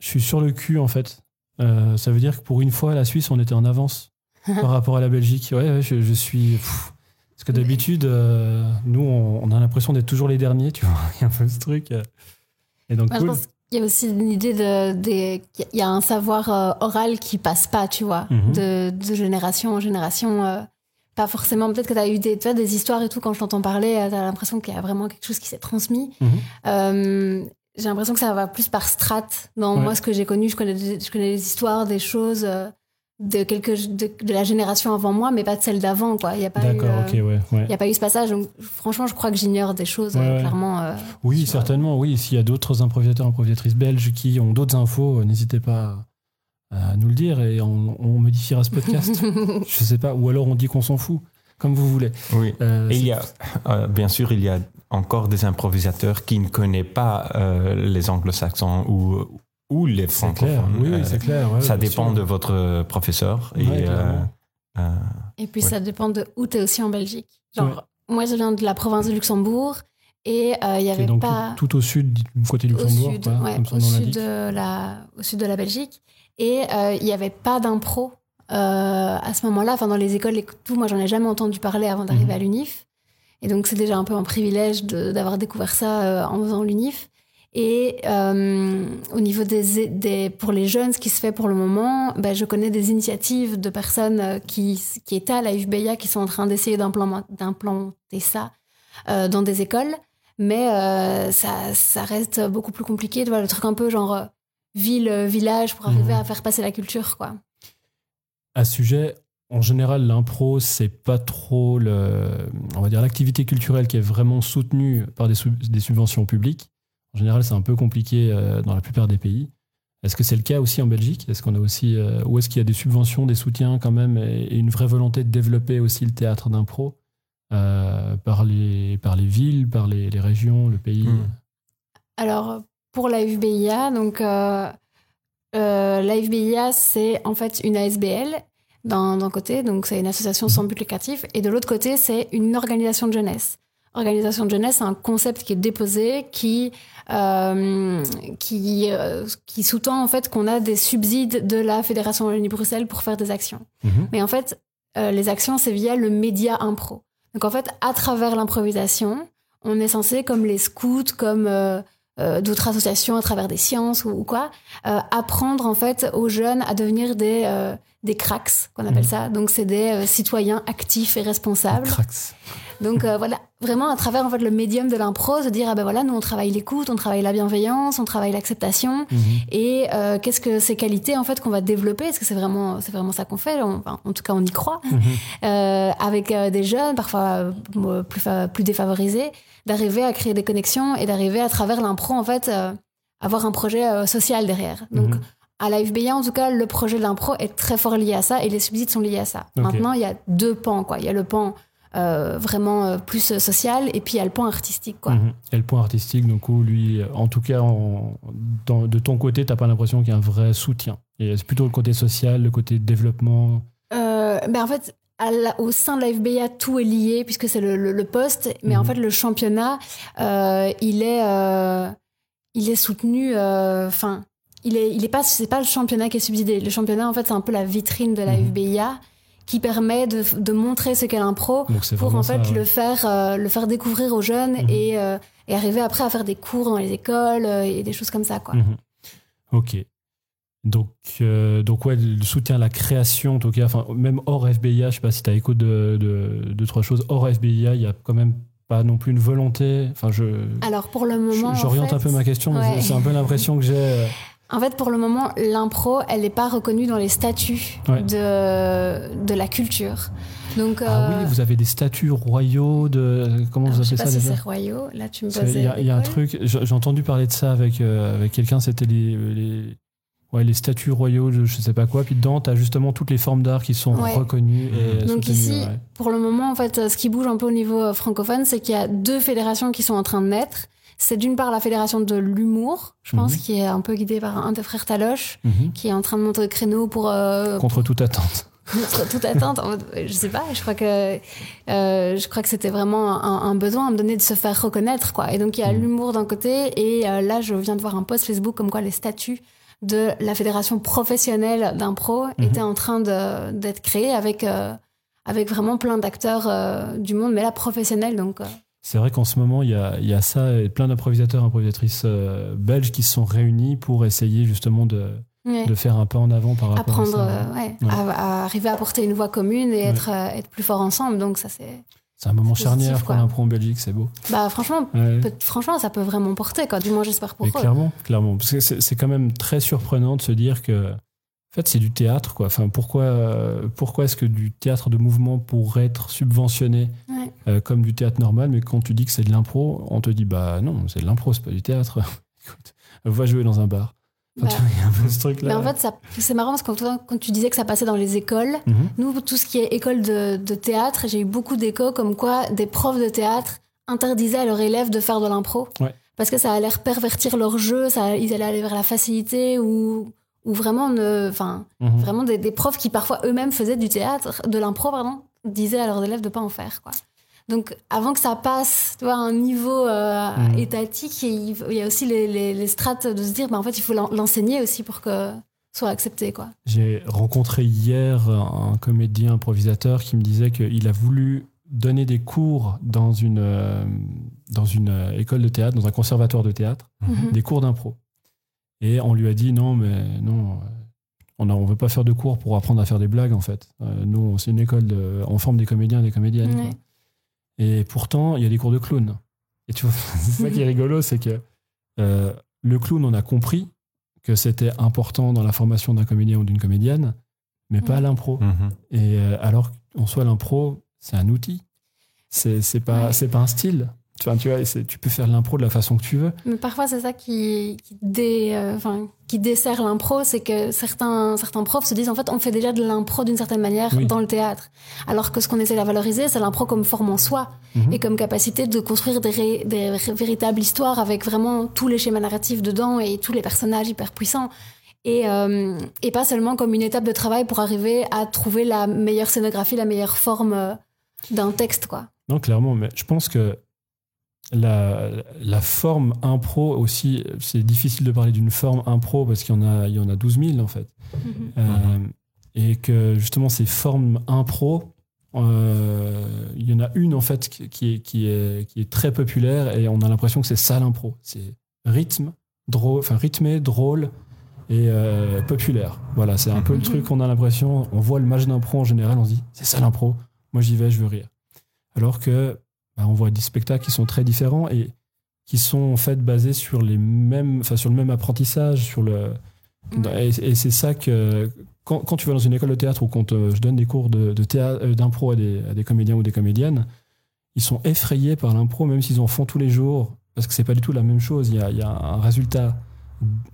je suis sur le cul en fait. Euh, ça veut dire que pour une fois, la Suisse, on était en avance par rapport à la Belgique. Ouais, ouais, je, je suis. pff. Parce que d'habitude, euh, nous, on, on a l'impression d'être toujours les derniers, tu vois. Il y a un peu ce truc. Et donc, je cool. pense qu'il y a aussi une idée de, des- qu'il y a un savoir euh, oral qui passe pas, tu vois, Mhm. de, de génération en génération. euh, pas forcément, peut-être que tu as eu des, tu vois, des histoires et tout, quand je t'entends parler, tu as l'impression qu'il y a vraiment quelque chose qui s'est transmis. Mhm. Euh, j'ai l'impression que ça va plus par strate. Dans Ouais. moi, ce que j'ai connu, je connais, des- je connais les histoires, des choses euh, de, quelques, de, de la génération avant moi, mais pas de celle d'avant, quoi. Il n'y a pas eu, D'accord, euh, ok, ouais. ouais. il y a pas eu ce passage. Donc, franchement, je crois que j'ignore des choses, Ouais, euh, ouais. clairement. euh, Oui, sur- certainement, oui. S'il y a d'autres improvisateurs, improvisatrices belges qui ont d'autres infos, euh, n'hésitez pas à nous le dire et on, on modifiera ce podcast. Je sais pas. Ou alors on dit qu'on s'en fout, comme vous voulez. Oui. Euh, Et il y a, euh, bien sûr, il y a encore des improvisateurs qui ne connaissent pas euh, les anglo-saxons ou, ou les francophones. Oui, oui, Euh, c'est clair. ouais, ça dépend sûr. de votre professeur. Et, Ouais, euh, euh, Et puis Ouais. ça dépend de où tu es aussi en Belgique. Genre, Ouais. moi je viens de la province de Luxembourg et euh, il y avait donc pas tout, tout au sud, du côté au Luxembourg, sud, comme au sud de la au sud de la Belgique et euh, il y avait pas d'impro euh, à ce moment-là. Enfin dans les écoles et tout, moi j'en ai jamais entendu parler avant d'arriver Mhm. à l'UNIF. Et donc c'est déjà un peu un privilège d'avoir découvert ça euh, en faisant l'UNIF. Et euh, au niveau des, des pour les jeunes, ce qui se fait pour le moment, ben, je connais des initiatives de personnes euh, qui, qui étaient à la qui sont en train d'essayer d'implanter ça euh, dans des écoles. Mais euh, ça, ça reste beaucoup plus compliqué. Tu vois, le truc un peu genre ville, village pour arriver Mhm. à faire passer la culture, quoi. À ce sujet, en général, l'impro, c'est pas trop le, on va dire l'activité culturelle qui est vraiment soutenue par des, sub- des subventions publiques. En général, c'est un peu compliqué euh, dans la plupart des pays. Est-ce que c'est le cas aussi en Belgique? Est-ce qu'on a aussi, euh, ou est-ce qu'il y a des subventions, des soutiens quand même, et, et une vraie volonté de développer aussi le théâtre d'impro euh, par les par les villes, par les, les régions, le pays? Hmm. Alors, pour la FBIA, donc euh, euh, la FBIA, c'est en fait une ASBL d'un d'un côté, donc c'est une association sans but lucratif, et de l'autre côté, c'est une organisation de jeunesse. Organisation de jeunesse, c'est un concept qui est déposé, qui euh, qui euh, qui sous-tend en fait qu'on a des subsides de la Fédération Wallonie-Bruxelles pour faire des actions. Mhm. Mais en fait, euh, les actions, c'est via le média impro. Donc en fait, à travers l'improvisation, on est censé, comme les scouts, comme d'autres associations à travers des sciences ou, ou quoi, apprendre en fait aux jeunes à devenir des des cracks, qu'on appelle Mhm. ça. Donc c'est des citoyens actifs et responsables. Crax. Donc euh, voilà, vraiment à travers en fait le médium de l'impro, se dire ah ben voilà, nous on travaille l'écoute, on travaille la bienveillance, on travaille l'acceptation. Mhm. Et euh, qu'est-ce que ces qualités en fait qu'on va développer? Est-ce que c'est vraiment c'est vraiment ça qu'on fait? On- enfin, En tout cas, on y croit. Mhm. Euh, avec euh, des jeunes, parfois plus plus défavorisés, d'arriver à créer des connexions et d'arriver à travers l'impro en fait avoir un projet social derrière. Donc Mhm. à la FBA, en tout cas, le projet de l'impro est très fort lié à ça et les subsides sont liés à ça. Maintenant, il y a deux pans. Quoi. Il y a le pan euh, vraiment euh, plus social. Et puis il y a le point artistique, quoi. Mhm. Et le point artistique, donc où lui, en tout cas, en- dans- de ton côté, t'as pas l'impression qu'il y a un vrai soutien? Et c'est plutôt le côté social, le côté développement? Euh, ben en fait, à la- au sein de la FBA, tout est lié puisque c'est le, le- le poste. Mais en Mhm. fait, le championnat, euh, il est, euh, il est soutenu. euh, Enfin, il est, il est pas, c'est pas le championnat qui est subsidé. Le championnat, en fait, c'est un peu la vitrine de la. FBA qui permet de, de montrer ce qu'est l'impro pour en fait ça, ouais. le faire, euh, le faire découvrir aux jeunes Mhm. et, euh, et arriver après à faire des cours dans les écoles euh, et des choses comme ça, quoi. Mhm. Ok. Donc, euh, donc ouais, le soutien à la création, en tout cas, enfin, même hors FBIA, je sais pas si tu as écho de, de, de trois choses. Hors FBIA, il y a quand même pas non plus une volonté. Enfin, je, Alors pour le moment, en j'oriente un peu ma question, mais Ouais. c'est un peu l'impression que j'ai. euh, En fait, pour le moment, l'impro, elle n'est pas reconnue dans les statuts Ouais. de, de la culture. Donc, Ah euh, oui, vous avez des statuts royaux de. Comment alors, vous je sais appelez pas ça si c'est royaux. Là, tu me. Il y a, il y a un truc, j'ai entendu parler de ça avec, euh, avec quelqu'un, c'était les, les, ouais, les statuts royaux, je sais pas quoi. Puis dedans, tu as justement toutes les formes d'art qui sont Ouais. reconnues et Donc soutenues, ici, ouais. pour le moment, en fait, ce qui bouge un peu au niveau euh, francophone, c'est qu'il y a deux fédérations qui sont en train de naître. C'est d'une part la fédération de l'humour, je pense, Mhm. qui est un peu guidée par un des frères Taloche, Mhm. qui est en train de monter le créneau pour euh, Contre toute attente. contre toute attente. En mode, Je sais pas, je crois que euh, je crois que c'était vraiment un, un besoin à me donner de se faire reconnaître, quoi. Et donc il y a Mhm. l'humour d'un côté, et euh, là je viens de voir un post Facebook comme quoi les statuts de la fédération professionnelle d'impro étaient en train d'être créés avec euh, avec vraiment plein d'acteurs euh, du monde, mais là professionnels, donc. C'est vrai qu'en ce moment, il y a, il y a ça et plein d'improvisateurs, improvisatrices euh, belges qui se sont réunis pour essayer justement de, ouais. de faire un pas en avant par rapport Apprendre, à ça. euh, ouais, Ouais. À, à arriver à porter une voix commune et être, euh, être plus fort ensemble. Donc ça c'est, C'est un moment charnière pour l'impro en Belgique, c'est beau. bah franchement, peut- franchement ça peut vraiment porter quoi. Du moins j'espère pour Mais eux. clairement, clairement. Parce que c'est c'est quand même très surprenant de se dire que, en fait, c'est du théâtre, quoi. Enfin, pourquoi, euh, pourquoi est-ce que du théâtre de mouvement pourrait être subventionné Ouais. euh, comme du théâtre normal, mais quand tu dis que c'est de l'impro, on te dit, bah non, c'est de l'impro, c'est pas du théâtre. Écoute, va jouer dans un bar. Enfin, Bah, tu vois, il y a un peu ce truc-là. Mais en fait, c'est marrant parce que quand, quand tu disais que ça passait dans les écoles, Mhm. nous, tout ce qui est école de, de théâtre, j'ai eu beaucoup d'échos comme quoi des profs de théâtre interdisaient à leurs élèves de faire de l'impro. Ouais. Parce que ça allait pervertir leur jeu, ça, ils allaient aller vers la facilité ou, ou vraiment, ne, enfin, Mhm. vraiment des, des profs qui parfois eux-mêmes faisaient du théâtre, de l'impro, pardon, disaient à leurs élèves de pas en faire, quoi. Donc, avant que ça passe, tu vois, à un niveau euh, Mhm. étatique, il y a aussi les, les, les strates de se dire, bah, en fait, il faut l'en- l'enseigner aussi pour que soit accepté, quoi. J'ai rencontré hier un comédien improvisateur qui me disait qu'il a voulu donner des cours dans une, euh, dans une euh, école de théâtre, dans un conservatoire de théâtre, Mhm. des cours d'impro. Et on lui a dit non, mais non, euh, on ne on veut pas faire de cours pour apprendre à faire des blagues en fait. Euh, nous, c'est une école, de, on forme des comédiens et des comédiennes. Ouais. Et pourtant, il y a des cours de clown. Et tu vois, c'est ça qui est rigolo, c'est que euh, le clown, on a compris que c'était important dans la formation d'un comédien ou d'une comédienne, mais pas l'impro. Mhm. Et euh, alors qu'en soi, l'impro, c'est un outil. C'est c'est pas, Ouais. c'est pas un style. Enfin, tu vois, tu peux faire l'impro de la façon que tu veux. Mais parfois, c'est ça qui, qui, dé, euh, enfin, qui dessert l'impro, c'est que certains, certains profs se disent en fait, on fait déjà de l'impro d'une certaine manière Oui. dans le théâtre. Alors que ce qu'on essaie de valoriser, c'est l'impro comme forme en soi Mhm. et comme capacité de construire des, ré- des ré- véritables histoires avec vraiment tous les schémas narratifs dedans et tous les personnages hyper puissants. Et, euh, et pas seulement comme une étape de travail pour arriver à trouver la meilleure scénographie, la meilleure forme euh, d'un texte, quoi. Non, clairement, mais je pense que la, la forme impro aussi, c'est difficile de parler d'une forme impro parce qu'il y en a, il y en a 12 000 en fait. Euh, et que justement, ces formes impro, euh, il y en a une en fait qui qui est, qui est, qui est très populaire et on a l'impression que c'est ça l'impro. C'est rythme, drôle, enfin rythmé, drôle et euh, populaire. Voilà, c'est un peu le Mhm. truc qu'on a l'impression. On voit le match d'impro en général, on se dit c'est ça l'impro. Moi j'y vais, je veux rire. Alors que bah, on voit des spectacles qui sont très différents et qui sont en fait basés sur les mêmes, enfin sur le même apprentissage, sur le et, et c'est ça que quand, quand tu vas dans une école de théâtre ou quand euh, je donne des cours de, de théâtre, euh, d'impro à des, à des comédiens ou des comédiennes, ils sont effrayés par l'impro, même s'ils en font tous les jours, parce que c'est pas du tout la même chose. Il y a, il y a un résultat,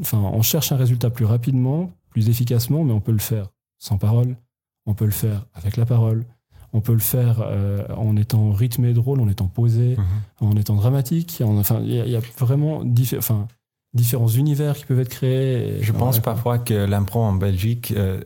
enfin, on cherche un résultat plus rapidement, plus efficacement, mais on peut le faire sans parole, on peut le faire avec la parole, On peut le faire euh, en étant rythmé, drôle, en étant posé, Mhm. en étant dramatique. en- enfin, il y, a- il y a vraiment diffé- enfin, différents univers qui peuvent être créés. et- Je pense Ouais. parfois que l'impro en Belgique, euh,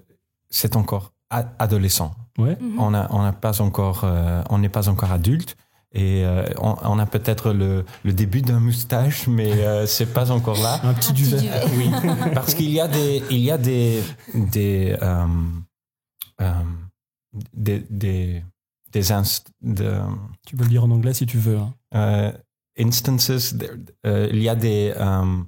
c'est encore adolescent. Ouais. Mhm. On n'a pas encore, euh, on n'est pas encore adulte. Et euh, on, on a peut-être le, le début d'un moustache, mais euh, c'est pas encore là. Un petit duvet. duvet. Oui, parce qu'il y a des, il y a des, des, euh, euh, des, des, des inst- de- Tu peux le dire en anglais si tu veux. hein. euh, instances, there- euh, il y a des, euh,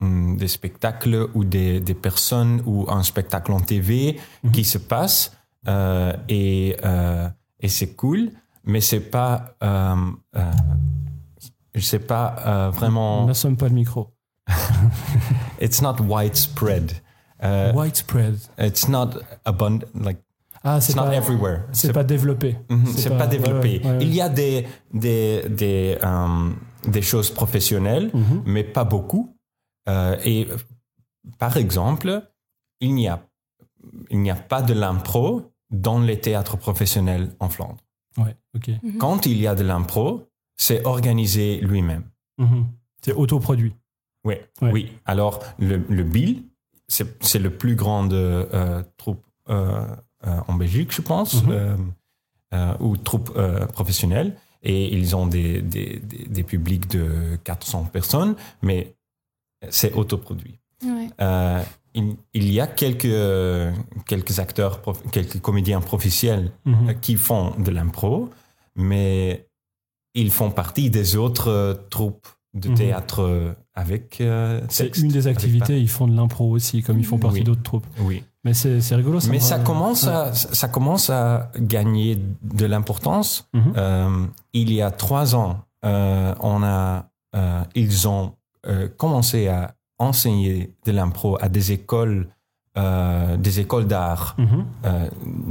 hum, des spectacles ou des, des personnes ou un spectacle en TV Mhm. qui se passe euh, et, euh, et c'est cool, mais c'est pas, euh, je sais pas vraiment, N'assomme pas le micro. it's not widespread. Uh, Widespread. it's not abundant, like Ah, it's c'est not pas, everywhere. c'est pas développé. Mhm, c'est C'est pas- développé. ouais, ouais. Il y a des, des, des, euh, des choses professionnelles, Mhm. mais pas beaucoup. Euh, et par exemple, il n'y a, il n'y a pas de l'impro dans les théâtres professionnels en Flandre. Ouais, ok. Mhm. Quand il y a de l'impro, c'est organisé lui-même. Mhm. C'est autoproduit. Oui, Ouais. oui. Alors, le, le Bill, c'est c'est le plus grand euh, troupe euh, en Belgique, je pense, Mhm. euh, euh, ou troupe euh, professionnelle. Et ils ont des, des, des, des publics de 400 personnes, mais c'est autoproduit. Ouais. Euh, il, il y a quelques, quelques acteurs, prof- quelques comédiens professionnels Mhm. euh, qui font de l'impro, mais ils font partie des autres euh, troupes de Mhm. théâtre euh, avec euh, C'est une des avec activités, ils font de l'impro aussi, comme ils font partie Oui. d'autres troupes. Oui. Mais c'est rigolo. mais me ça commence, Ouais. à, ça commence à gagner de l'importance. Mhm. Euh, il y a trois ans, euh, on a, euh, ils ont commencé à enseigner de l'impro à des écoles, des écoles d'art Mhm.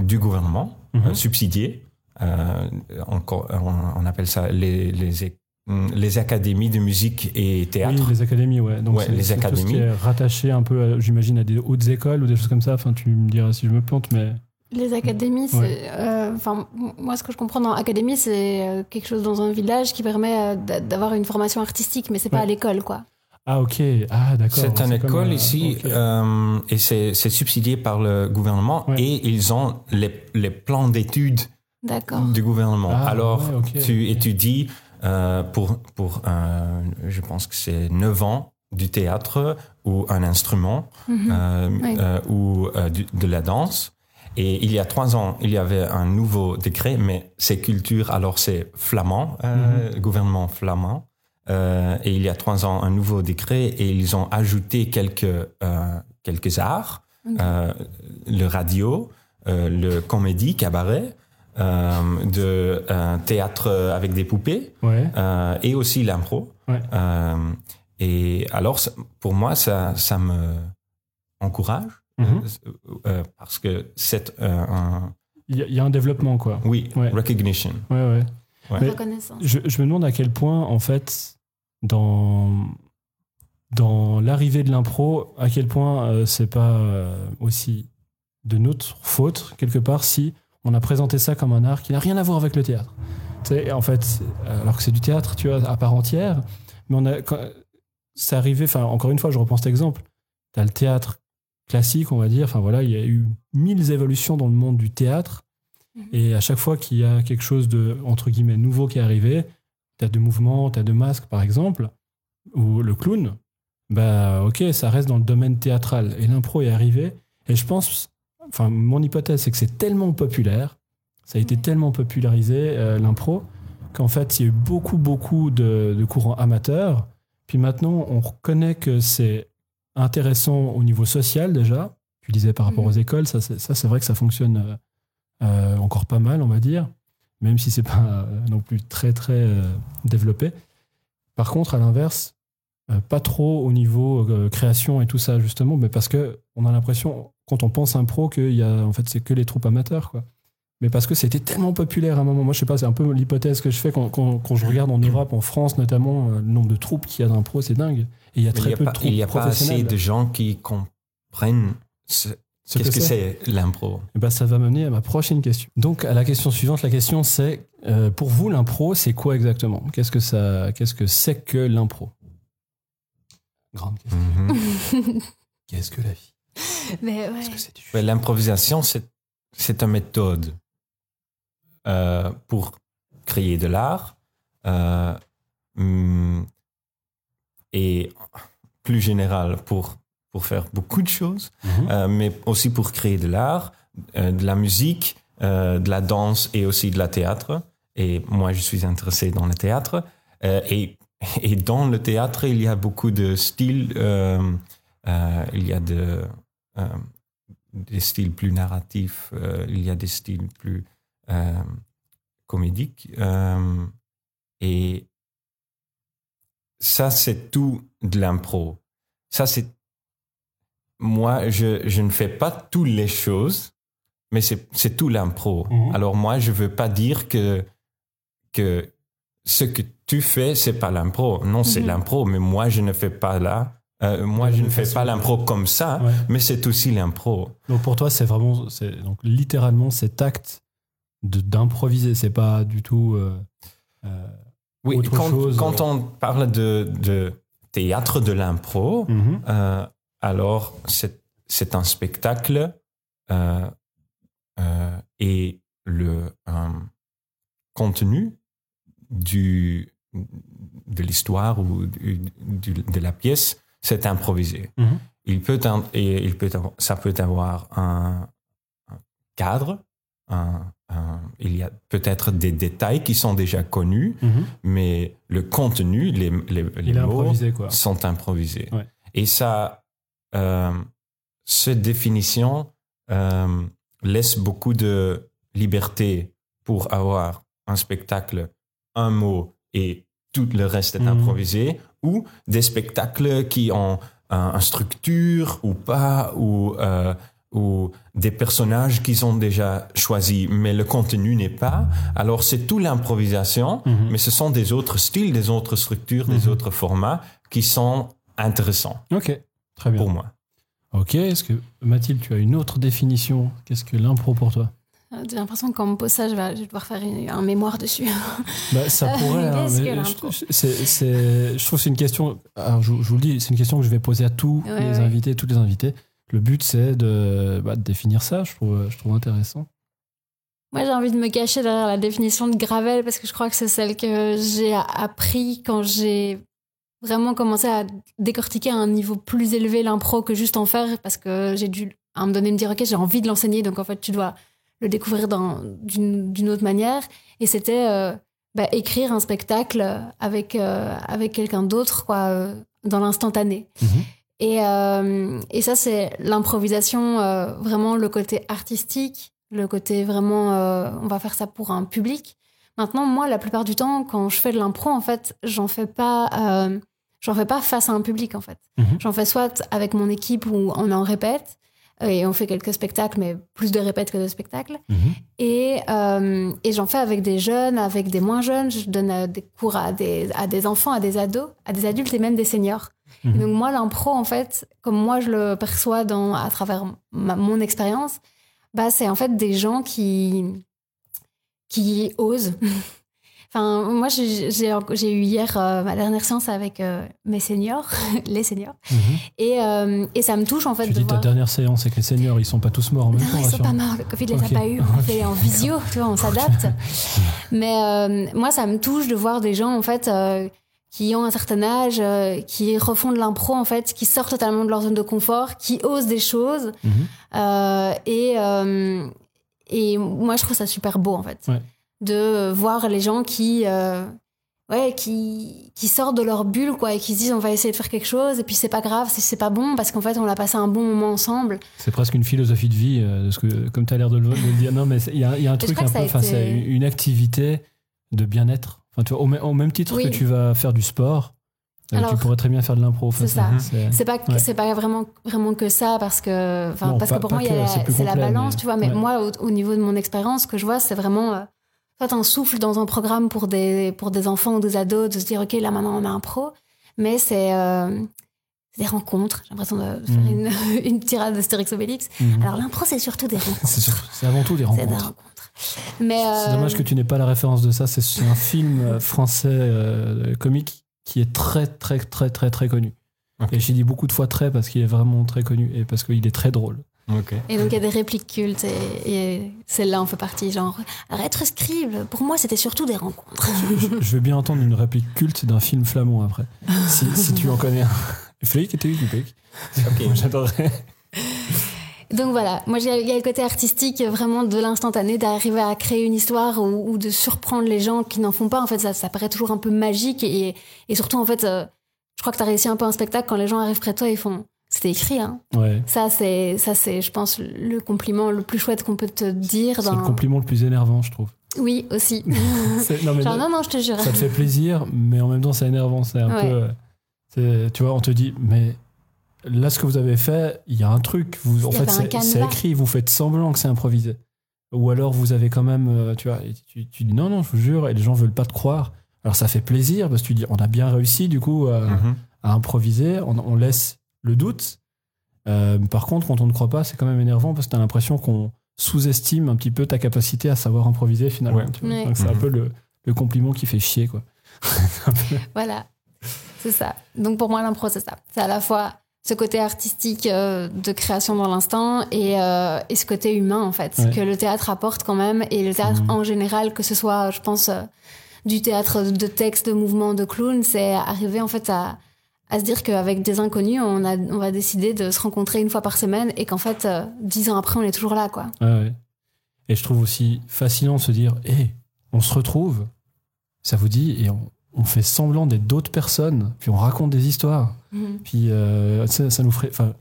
du gouvernement, Mhm. euh, subsidiées. On, on appelle ça les, les, les académies de musique et théâtre. Oui, les académies, ouais. Donc Ouais, c'est- les c'est tout ce académies. qui est rattaché un peu, à- j'imagine, à des hautes écoles ou des choses comme ça. Enfin, tu me diras si je me plante, mais Les académies, c'est. euh, Enfin, moi, ce que je comprends dans académie, c'est euh, quelque chose dans un village qui permet euh, d'a- d'avoir une formation artistique, mais c'est pas Ouais. à l'école, quoi. ah ok, ah d'accord. C'est une école ici euh, et c'est c'est subsidié par le gouvernement Ouais. et ils ont les, les plans d'études D'accord. du gouvernement. Ah, Alors, ouais, tu étudies euh, pour, pour euh, je pense que c'est 9 ans du théâtre ou un instrument Oui. euh, ou euh, du- de la danse. Et il y a trois ans, il y avait un nouveau décret, mais c'est culture, alors c'est flamand, euh, Mhm. gouvernement flamand. Euh, et il y a trois ans, un nouveau décret et ils ont ajouté quelques, euh, quelques arts, Ok. euh, le radio, euh, le comédie, cabaret, euh, de euh, théâtre avec des poupées Ouais. euh, et aussi l'impro. Ouais. Euh, et alors, pour moi, ça, ça me encourage Mhm. euh, euh, parce que c'est euh, un, Il y, a- il y a un développement, quoi. oui, Ouais. recognition. Ouais, ouais. Ouais. Mais- Reconnaissance. Je, je me demande à quel point, en fait, dans, dans l'arrivée de l'impro, à quel point euh, c'est pas euh, aussi de notre faute, quelque part, si on a présenté ça comme un art qui n'a rien à voir avec le théâtre. En fait, alors que c'est du théâtre, tu vois, à part entière, mais on a, quand- c'est arrivé, enfin, encore une fois, je reprends cet exemple. Tu as le théâtre classique, on va dire, enfin voilà, il y a eu mille évolutions dans le monde du théâtre. Mhm. Et à chaque fois qu'il y a quelque chose de, entre guillemets, nouveau qui est arrivé, tu as de mouvements, tu as de masques, par exemple, ou le clown, bah ok, ça reste dans le domaine théâtral. Et l'impro est arrivé. Et je pense, enfin, mon hypothèse, c'est que c'est tellement populaire, ça a été tellement popularisé, euh, l'impro, qu'en fait, il y a eu beaucoup, beaucoup de, de courants amateurs. Puis maintenant, on reconnaît que c'est intéressant au niveau social déjà. Tu disais par rapport Mhm. aux écoles, ça, c'est vrai que ça fonctionne euh, euh, encore pas mal, on va dire, même si c'est pas non plus très, très développé. Par contre, à l'inverse, pas trop au niveau création et tout ça, justement, mais parce que on a l'impression, quand on pense impro, qu'il y a, en fait, c'est que les troupes amateurs, quoi. Mais parce que c'était tellement populaire à un moment. Moi, je sais pas, c'est un peu l'hypothèse que je fais quand, quand- quand je regarde en Europe, en France notamment, euh, le nombre de troupes qu'il y a d'impro, c'est dingue. Et il y a très n'y a, peu pas- de troupes il y a pas assez de gens qui comprennent ce, Qu'est-ce que c'est l'impro Eh ben, ça va m'amener à ma prochaine question. Donc, à la question suivante, la question c'est euh, pour vous, l'impro, c'est quoi exactement? Qu'est-ce que ça, qu'est-ce que c'est que l'impro? Grande question. Mhm. Qu'est-ce que la vie? Mais ouais. Qu'est-ce que c'est du jeu Ouais, L'improvisation, c'est, c'est une méthode euh, pour créer de l'art euh, hum, et plus général pour, pour faire beaucoup de choses, Mhm. euh, mais aussi pour créer de l'art, euh, de la musique, euh, de la danse et aussi de la théâtre. Et moi, je suis intéressé dans le théâtre. Euh, et, et dans le théâtre, il y a beaucoup de styles. euh, euh, il y a de, des styles plus narratifs, euh, il y a des styles plus euh, comédiques. euh, et ça, c'est tout de l'impro. Ça, c'est. Moi, je, je ne fais pas toutes les choses, mais c'est c'est tout l'impro. Mhm. Alors, moi, je veux pas dire que, que ce que tu fais, c'est pas l'impro. Non, c'est Mhm. l'impro, mais moi, je ne fais pas là. Euh, moi, je ne fais façon. pas l'impro comme ça, Ouais. mais c'est aussi l'impro. Donc pour toi, c'est vraiment, donc littéralement cet acte d'improviser. C'est pas du tout. euh, euh, Oui, Autre quand, chose, quand euh, on parle de, de théâtre de l'impro, mhm. alors c'est c'est un spectacle et le contenu du, de l'histoire ou du- du- de la pièce, c'est improvisé. Mhm. Il peut et il peut ça peut avoir un, un cadre, un- un- il y a peut-être des détails qui sont déjà connus, Mhm. mais le contenu, les, mots improvisé sont improvisés. Ouais. Et ça, euh, cette définition euh, laisse beaucoup de liberté pour avoir un spectacle, un mot et tout le reste est Mhm. improvisé, ou des spectacles qui ont un, un structure ou pas, ou, euh, ou des personnages qui sont déjà choisis, mais le contenu n'est pas. Alors c'est tout l'improvisation, Mhm. mais ce sont des autres styles, des autres structures, des Mhm. autres formats qui sont intéressants Ok, très bien. pour moi. Ok, est-ce que Mathilde, tu as une autre définition? Qu'est-ce que l'impro pour toi? J'ai l'impression que quand on me pose ça, je vais, je vais devoir faire une- un mémoire dessus. Bah, ça pourrait. hein, mais je, l'impro c'est- c'est- je trouve que c'est une question. Alors, je, je vous le dis, c'est une question que je vais poser à tous Ouais, les ouais. invités, toutes les invités. Le but, c'est de, bah, de définir ça. Je trouve, je trouve intéressant. Moi, j'ai envie de me cacher derrière la définition de Gravel parce que je crois que c'est celle que j'ai appris quand j'ai vraiment commencé à décortiquer à un niveau plus élevé l'impro que juste en faire parce que j'ai dû à un moment donné me dire ok j'ai envie de l'enseigner donc en fait tu dois le découvrir d'une autre manière et c'était euh, bah, écrire un spectacle avec euh, avec quelqu'un d'autre quoi euh, dans l'instantané Mhm. et, euh, et ça, c'est l'improvisation, vraiment le côté artistique, le côté vraiment, on va faire ça pour un public. Maintenant, moi, la plupart du temps, quand je fais de l'impro, en fait, j'en fais pas, j'en fais pas face à un public, en fait. Mhm. J'en fais soit avec mon équipe où on en répète et on fait quelques spectacles, mais plus de répètes que de spectacles. Mhm. Et, euh, et j'en fais avec des jeunes, avec des moins jeunes. Je donne euh, des cours à des, à des enfants, à des ados, à des adultes et même des seniors. Mhm. Et donc moi, l'impro, en fait, comme moi je le perçois dans, à travers ma- mon expérience, bah, c'est en fait des gens qui, qui osent. enfin, moi, j'ai eu hier euh, ma dernière séance avec euh, mes seniors, les seniors, Mhm. et, euh, et ça me touche en fait Tu de dis ta dernière séance que les seniors, ils sont pas tous morts en même Non, temps. ils sont pas morts. Le Covid les a pas eu. On fait en visio, tu vois, on s'adapte. Mais moi, ça me touche de voir des gens, en fait, qui ont un certain âge, euh, qui refont de l'impro, en fait, qui sortent totalement de leur zone de confort, qui osent des choses. Mhm. Euh, et, euh, et moi, je trouve ça super beau, en fait. Ouais. De voir les gens qui. euh, Ouais, qui, qui sortent de leur bulle, quoi, et qui se disent on va essayer de faire quelque chose, et puis c'est pas grave si c'est pas bon, parce qu'en fait on a passé un bon moment ensemble. C'est presque une philosophie de vie, euh, de ce que, comme tu as l'air de, le de le dire. Non, mais il y y a un truc un peu, été- c'est une activité de bien-être. Enfin, tu vois, au, même- au même titre Oui. que tu vas faire du sport, euh, Alors, tu pourrais très bien faire de l'impro. C'est ça. c'est- C'est pas Ouais. pas vraiment vraiment que ça parce que Non, parce pas- que pour moi c'est la balance mais- tu vois mais ouais. moi au, au niveau de mon expérience ce que je vois c'est vraiment euh, soit un souffle dans un programme pour des pour des enfants ou des ados de se dire ok là maintenant on a un pro mais c'est euh, des rencontres. J'ai l'impression de faire Mhm. une, une tirade d'Astérix Obélix. Mhm. Alors l'impro, c'est surtout des rencontres. C'est avant tout des C'est des rencontres. C'est euh, dommage que tu n'aies pas la référence de ça. C'est un film euh, français euh, comique qui est très, très, très, très, très connu. Et j'ai dit beaucoup de fois très parce qu'il est vraiment très connu et parce qu'il est très drôle. Et donc il y a des répliques cultes et, et celle-là en fait partie. Genre, être scribe, pour moi c'était surtout des rencontres. je, je veux bien entendre une réplique culte d'un film flamand après. Si, si tu en connais un. Flic était du Pic. Ok. J'adorerais. Donc voilà, moi j'ai- il y a le côté artistique vraiment de l'instantané, d'arriver à créer une histoire ou, ou de surprendre les gens qui n'en font pas. En fait, ça, ça paraît toujours un peu magique et, et surtout en fait, euh, je crois que tu as réussi un peu un spectacle quand les gens arrivent près de toi, ils font. C'était écrit, hein. Ouais. Ça, c'est, ça, c'est, je pense, le compliment le plus chouette qu'on peut te dire. C'est Dans... le compliment le plus énervant, je trouve. Oui, aussi. C'est- non, mais Genre, non, non, je te jure. ça te fait plaisir, mais en même temps, c'est énervant. C'est un Ouais. peu. euh, c'est- Tu vois, on te dit, mais là, ce que vous avez fait, il y a un truc. Vous, en fait, c'est écrit. Vous faites semblant que c'est improvisé. Ou alors, vous avez quand même. euh, Tu vois, tu, tu dis non, non, je vous jure, et les gens veulent pas te croire. Alors, ça fait plaisir parce que tu dis, on a bien réussi, du coup, à, Mhm. à improviser. On, on laisse le doute. Euh, par contre, quand on ne croit pas, c'est quand même énervant parce que tu as l'impression qu'on sous-estime un petit peu ta capacité à savoir improviser finalement. Ouais. tu vois. Ouais. Donc, c'est un Mhm. peu le, le compliment qui fait chier, quoi. Voilà, c'est ça. Donc pour moi, l'impro, c'est ça. C'est à la fois ce côté artistique euh, de création dans l'instant et, euh, et ce côté humain, en fait, Ouais. que le théâtre apporte quand même. Et le théâtre Mhm. en général, que ce soit, je pense, euh, du théâtre de texte, de mouvement, de clown, c'est arriver en fait à, à se dire qu'avec des inconnus, on, a, on va décider de se rencontrer une fois par semaine et qu'en fait, euh, dix ans après, on est toujours là, quoi. Ouais. Et je trouve aussi fascinant de se dire, hé, on se retrouve, ça vous dit, et on, on fait semblant d'être d'autres personnes, puis on raconte des histoires. Mhm. Puis euh, ça, ça nous ferait. Enfin,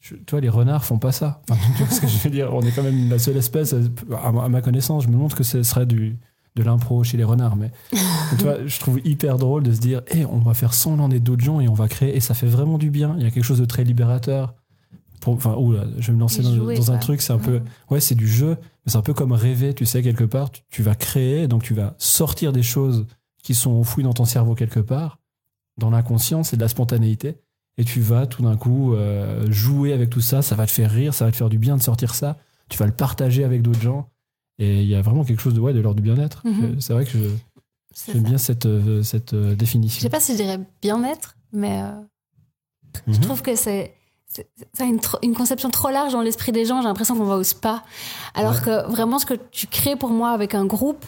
tu vois, les renards font pas ça. Enfin, tu vois ce que je veux dire On est quand même la seule espèce, à ma, à ma connaissance, je me demande que ce serait du, de l'impro chez les renards. Mais tu vois, je trouve hyper drôle de se dire, hé, on va faire semblant d'être d'autres gens et on va créer. Et ça fait vraiment du bien. Il y a quelque chose de très libérateur. Pour, enfin, oula, je vais me lancer Et dans, jouer, dans un truc, c'est un peu. Ouais, c'est du jeu, mais c'est un peu comme rêver, tu sais, quelque part. Tu, tu vas créer, donc tu vas sortir des choses qui sont enfouies dans ton cerveau quelque part, dans l'inconscient, c'est de la spontanéité. Et tu vas tout d'un coup euh, jouer avec tout ça, ça va te faire rire, ça va te faire du bien de sortir ça, tu vas le partager avec d'autres gens. Et il y a vraiment quelque chose de, ouais, de l'ordre du bien-être. Mhm. Euh, C'est vrai que je- j'aime bien cette, euh, cette euh, Je définition. sais pas si je dirais bien-être, mais euh, Mhm. Je trouve que c'est ça une, conception trop large dans l'esprit des gens. J'ai l'impression qu'on va au spa. Alors Ouais. que vraiment, ce que tu crées pour moi avec un groupe,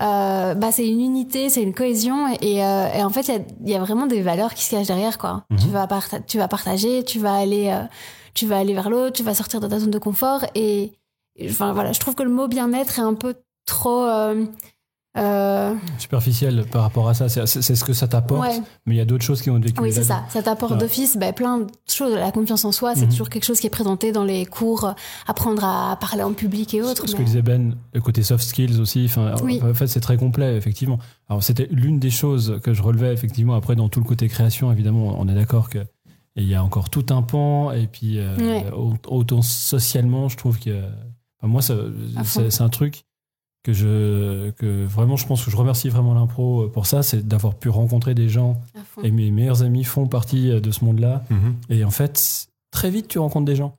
euh, bah, c'est une unité, c'est une cohésion. Et, euh, et en fait, il y a, il y a vraiment des valeurs qui se cachent derrière. Quoi. Mhm. Tu, vas tu vas partager, tu vas aller, euh, tu vas aller vers l'autre, tu vas sortir de ta zone de confort. Et, enfin, voilà, je trouve que le mot bien-être est un peu trop. euh, euh, Superficiel par rapport à ça, c'est ce que ça t'apporte, ouais. mais il y a d'autres choses qui te véhiculer Oui, c'est ça. Ça t'apporte d'office ben, plein de choses. La confiance en soi, c'est Mhm. toujours quelque chose qui est présenté dans les cours, apprendre à parler en public et autres. Ce mais- que disait Ben, le côté soft skills aussi, enfin, Oui. en fait c'est très complet effectivement. Alors c'était l'une des choses que je relevais effectivement après dans tout le côté création évidemment on est d'accord que il y a encore tout un pan et puis euh, Ouais. autant socialement je trouve que enfin, moi c'est un truc que je que vraiment je pense que je remercie vraiment l'impro pour ça c'est d'avoir pu rencontrer des gens et mes meilleurs amis font partie euh, de ce monde là Mhm. et en fait, très vite, tu rencontres des gens.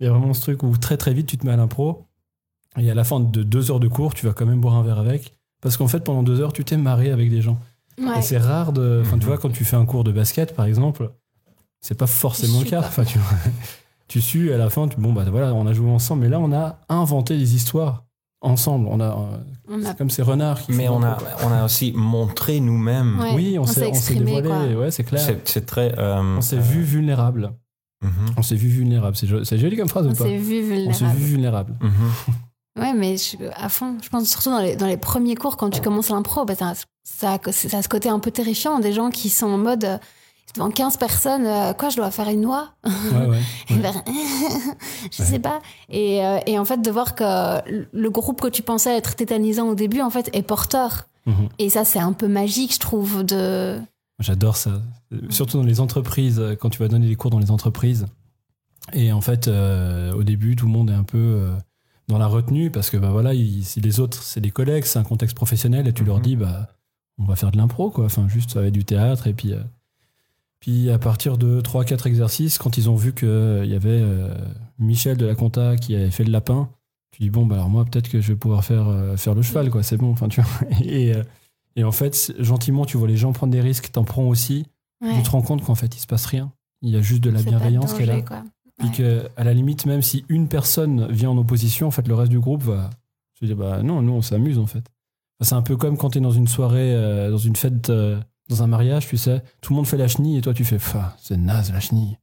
Il y a vraiment ce truc où très très vite, tu te mets à l'impro. Et à la fin de deux heures de cours, tu vas quand même boire un verre avec. Parce qu'en fait, pendant deux heures, tu t'es marré avec des gens. Ouais. Et c'est rare de. Enfin, tu Mhm. vois, quand tu fais un cours de basket, par exemple, c'est pas forcément le cas. Enfin, tu, tu sues à la fin, tu, bon, bah voilà, on a joué ensemble. Mais là, on a inventé des histoires ensemble. On a, euh, On a- comme ces renards qui Mais font on a, on a aussi montré nous-mêmes. Ouais, Oui, on, on s'est on dévoilé. Ouais, c'est clair. C'est c'est très. euh, On s'est euh, vu vulnérable. mhm, On s'est vu vulnérable. C'est jo- c'est joli comme phrase on ou pas s'est vu On s'est vulnérable. vu vulnérable. Ouais, mais je- à fond. Je pense surtout dans les, dans les premiers cours, quand tu commences l'impro, bah, ça, ça, ça a ce côté un peu terrifiant. Des gens qui sont en mode. euh, devant 15 personnes, euh, quoi, je dois faire une noix Ouais, ouais. Ben, je sais pas. Et, euh, et en fait, de voir que le groupe que tu pensais être tétanisant au début, en fait, est porteur. Mhm. Et ça, c'est un peu magique, je trouve, de... J'adore ça. Surtout dans les entreprises, euh, quand tu vas donner des cours dans les entreprises. Et en fait, euh, au début, tout le monde est un peu dans la retenue parce que bah, voilà, si les autres, c'est des collègues, c'est un contexte professionnel et tu leur Mhm. dis, bah, on va faire de l'impro, quoi. Enfin, juste, être du théâtre et puis. Euh, Puis à partir de 3-4 exercices, quand ils ont vu qu'il y avait euh, Michel de la Compta qui avait fait le lapin, tu dis bon, bah alors moi peut-être que je vais pouvoir faire, euh, faire le cheval, quoi, c'est bon. Enfin, tu vois. Et, euh, et en fait, gentiment, tu vois les gens prendre des risques, t'en prends aussi. Ouais. Tu te rends compte qu'en fait, il se passe rien. Il y a juste de la bienveillance là. danger, quoi. Puis que, à la limite, même si une personne vient en opposition, en fait, le reste du groupe va se dire bah non, nous on s'amuse en fait. Enfin, c'est un peu comme quand tu es dans une soirée, euh, dans une fête, euh, dans un mariage, tu sais, tout le monde fait la chenille et toi tu fais Fa, c'est naze la chenille.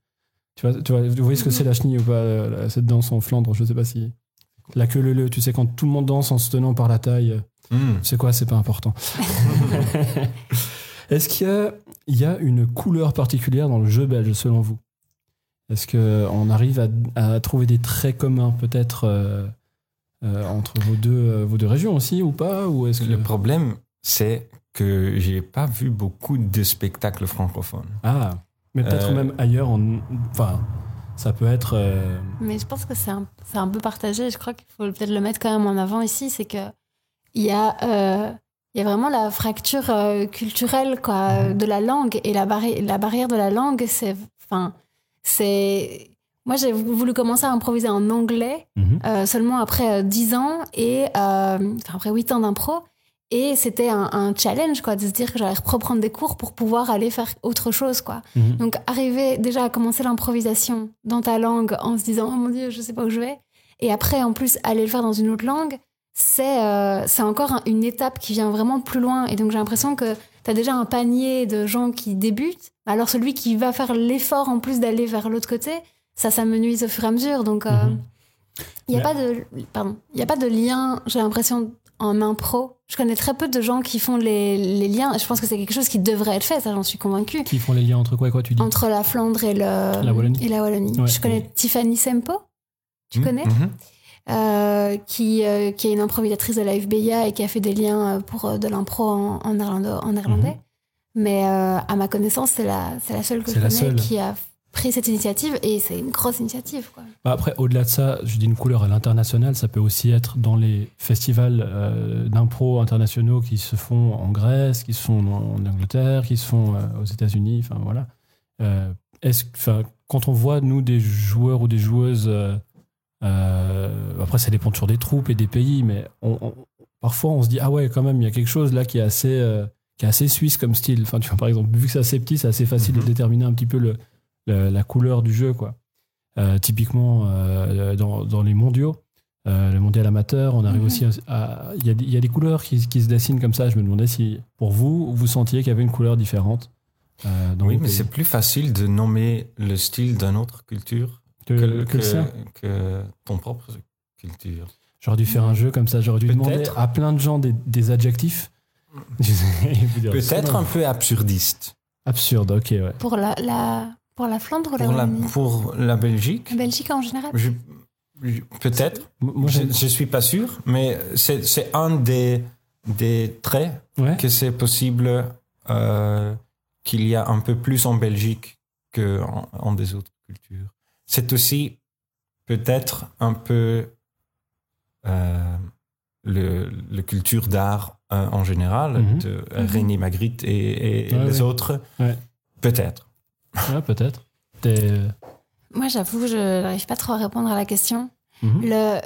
Tu vois, tu vois, vous voyez ce que c'est la chenille ou pas, euh, cette danse en Flandre, je sais pas si. La queue le le, tu sais, quand tout le monde danse en se tenant par la taille, euh, Hmm. c'est quoi, c'est pas important. Est-ce qu'il y a, il y a une couleur particulière dans le jeu belge selon vous? Est-ce qu'on arrive à, à trouver des traits communs peut-être euh, euh, entre vos deux, vos deux régions aussi ou pas ou est-ce que... Le problème, c'est que j'ai pas vu beaucoup de spectacles francophones. Ah, mais peut-être Euh, même ailleurs. En... Enfin, ça peut être... euh, Mais je pense que c'est un, c'est un peu partagé. Je crois qu'il faut peut-être le mettre quand même en avant ici. C'est que il y a, euh, il y a vraiment la fracture euh, culturelle quoi, euh, de la langue et la, barri- la barrière de la langue. C'est, enfin, c'est. Moi, j'ai voulu commencer à improviser en anglais mhm. euh, seulement après euh, 10 ans et euh, enfin, après 8 ans d'impro. Et c'était un, un challenge, quoi, de se dire que j'allais reprendre des cours pour pouvoir aller faire autre chose, quoi. Mhm. Donc, arriver déjà à commencer l'improvisation dans ta langue en se disant, oh mon Dieu, je sais pas où je vais. Et après, en plus, aller le faire dans une autre langue, c'est euh, c'est encore un- une étape qui vient vraiment plus loin. Et donc, j'ai l'impression que tu as déjà un panier de gens qui débutent. Alors, celui qui va faire l'effort en plus d'aller vers l'autre côté, ça s'amenuise au fur et à mesure. Donc, euh, Mhm. il n'y a, pas de, pardon, il y a pas de lien, j'ai l'impression, en impro. Je connais très peu de gens qui font les, les liens. Je pense que c'est quelque chose qui devrait être fait, ça j'en suis convaincue. Qui font les liens entre quoi et quoi, tu dis Entre la Flandre et, le, La Wallonie. et la Wallonie. Ouais. Je connais Tiffany Sempo, tu Hmm, connais mhm. Euh, qui, euh, qui est une improvisatrice de la FBIA et qui a fait des liens euh, pour euh, de l'impro en, en néerlandais. Mais euh, à ma connaissance, c'est la, seule que je la connais seule. qui a pris cette initiative et c'est une grosse initiative. Quoi. Bah Après, au-delà de ça, je dis une couleur à l'international, ça peut aussi être dans les festivals euh, d'impro internationaux qui se font en Grèce, qui se font en, Angleterre, qui se font euh, aux États-Unis. Enfin voilà. Euh, est-ce, enfin, quand on voit nous des joueurs ou des joueuses, après ça dépend toujours des troupes et des pays, mais on- on- parfois on se dit ah ouais quand même il y a quelque chose là qui est assez euh, qui est assez suisse comme style. Enfin tu vois par exemple vu que c'est assez petit, c'est assez facile Mhm. de déterminer un petit peu le, la couleur du jeu quoi. Euh, typiquement euh, dans, dans les mondiaux, euh, le mondial amateur, on arrive Mhm. aussi à. Il y, a des- il y a des couleurs qui, qui se dessinent comme ça. Je me demandais si, pour vous, vous sentiez qu'il y avait une couleur différente. euh, dans Oui, mais c'est plus facile de nommer le style d'une autre culture que, que, que ton propre culture. J'aurais dû faire un jeu comme ça. J'aurais dû demander à plein de gens des, des adjectifs. Peut-être un peu absurdiste. absurde. Ok, ouais. Pour la, la, pour la Flandre ou la Pour la, Wallonie pour la Belgique, La Belgique en général je- je- peut-être, Moi, je ne suis pas sûr, mais c'est c'est un des, des traits ouais. que c'est possible euh, qu'il y a un peu plus en Belgique qu'en en des autres cultures. C'est aussi peut-être un peu euh, le, le culture d'art euh, en général, Mhm. de euh, René Magritte et, et Ouais, les ouais. autres. Ouais. Peut-être. Ouais, peut-être. T'es- Moi, j'avoue, je n'arrive pas trop à répondre à la question. Mhm. Le...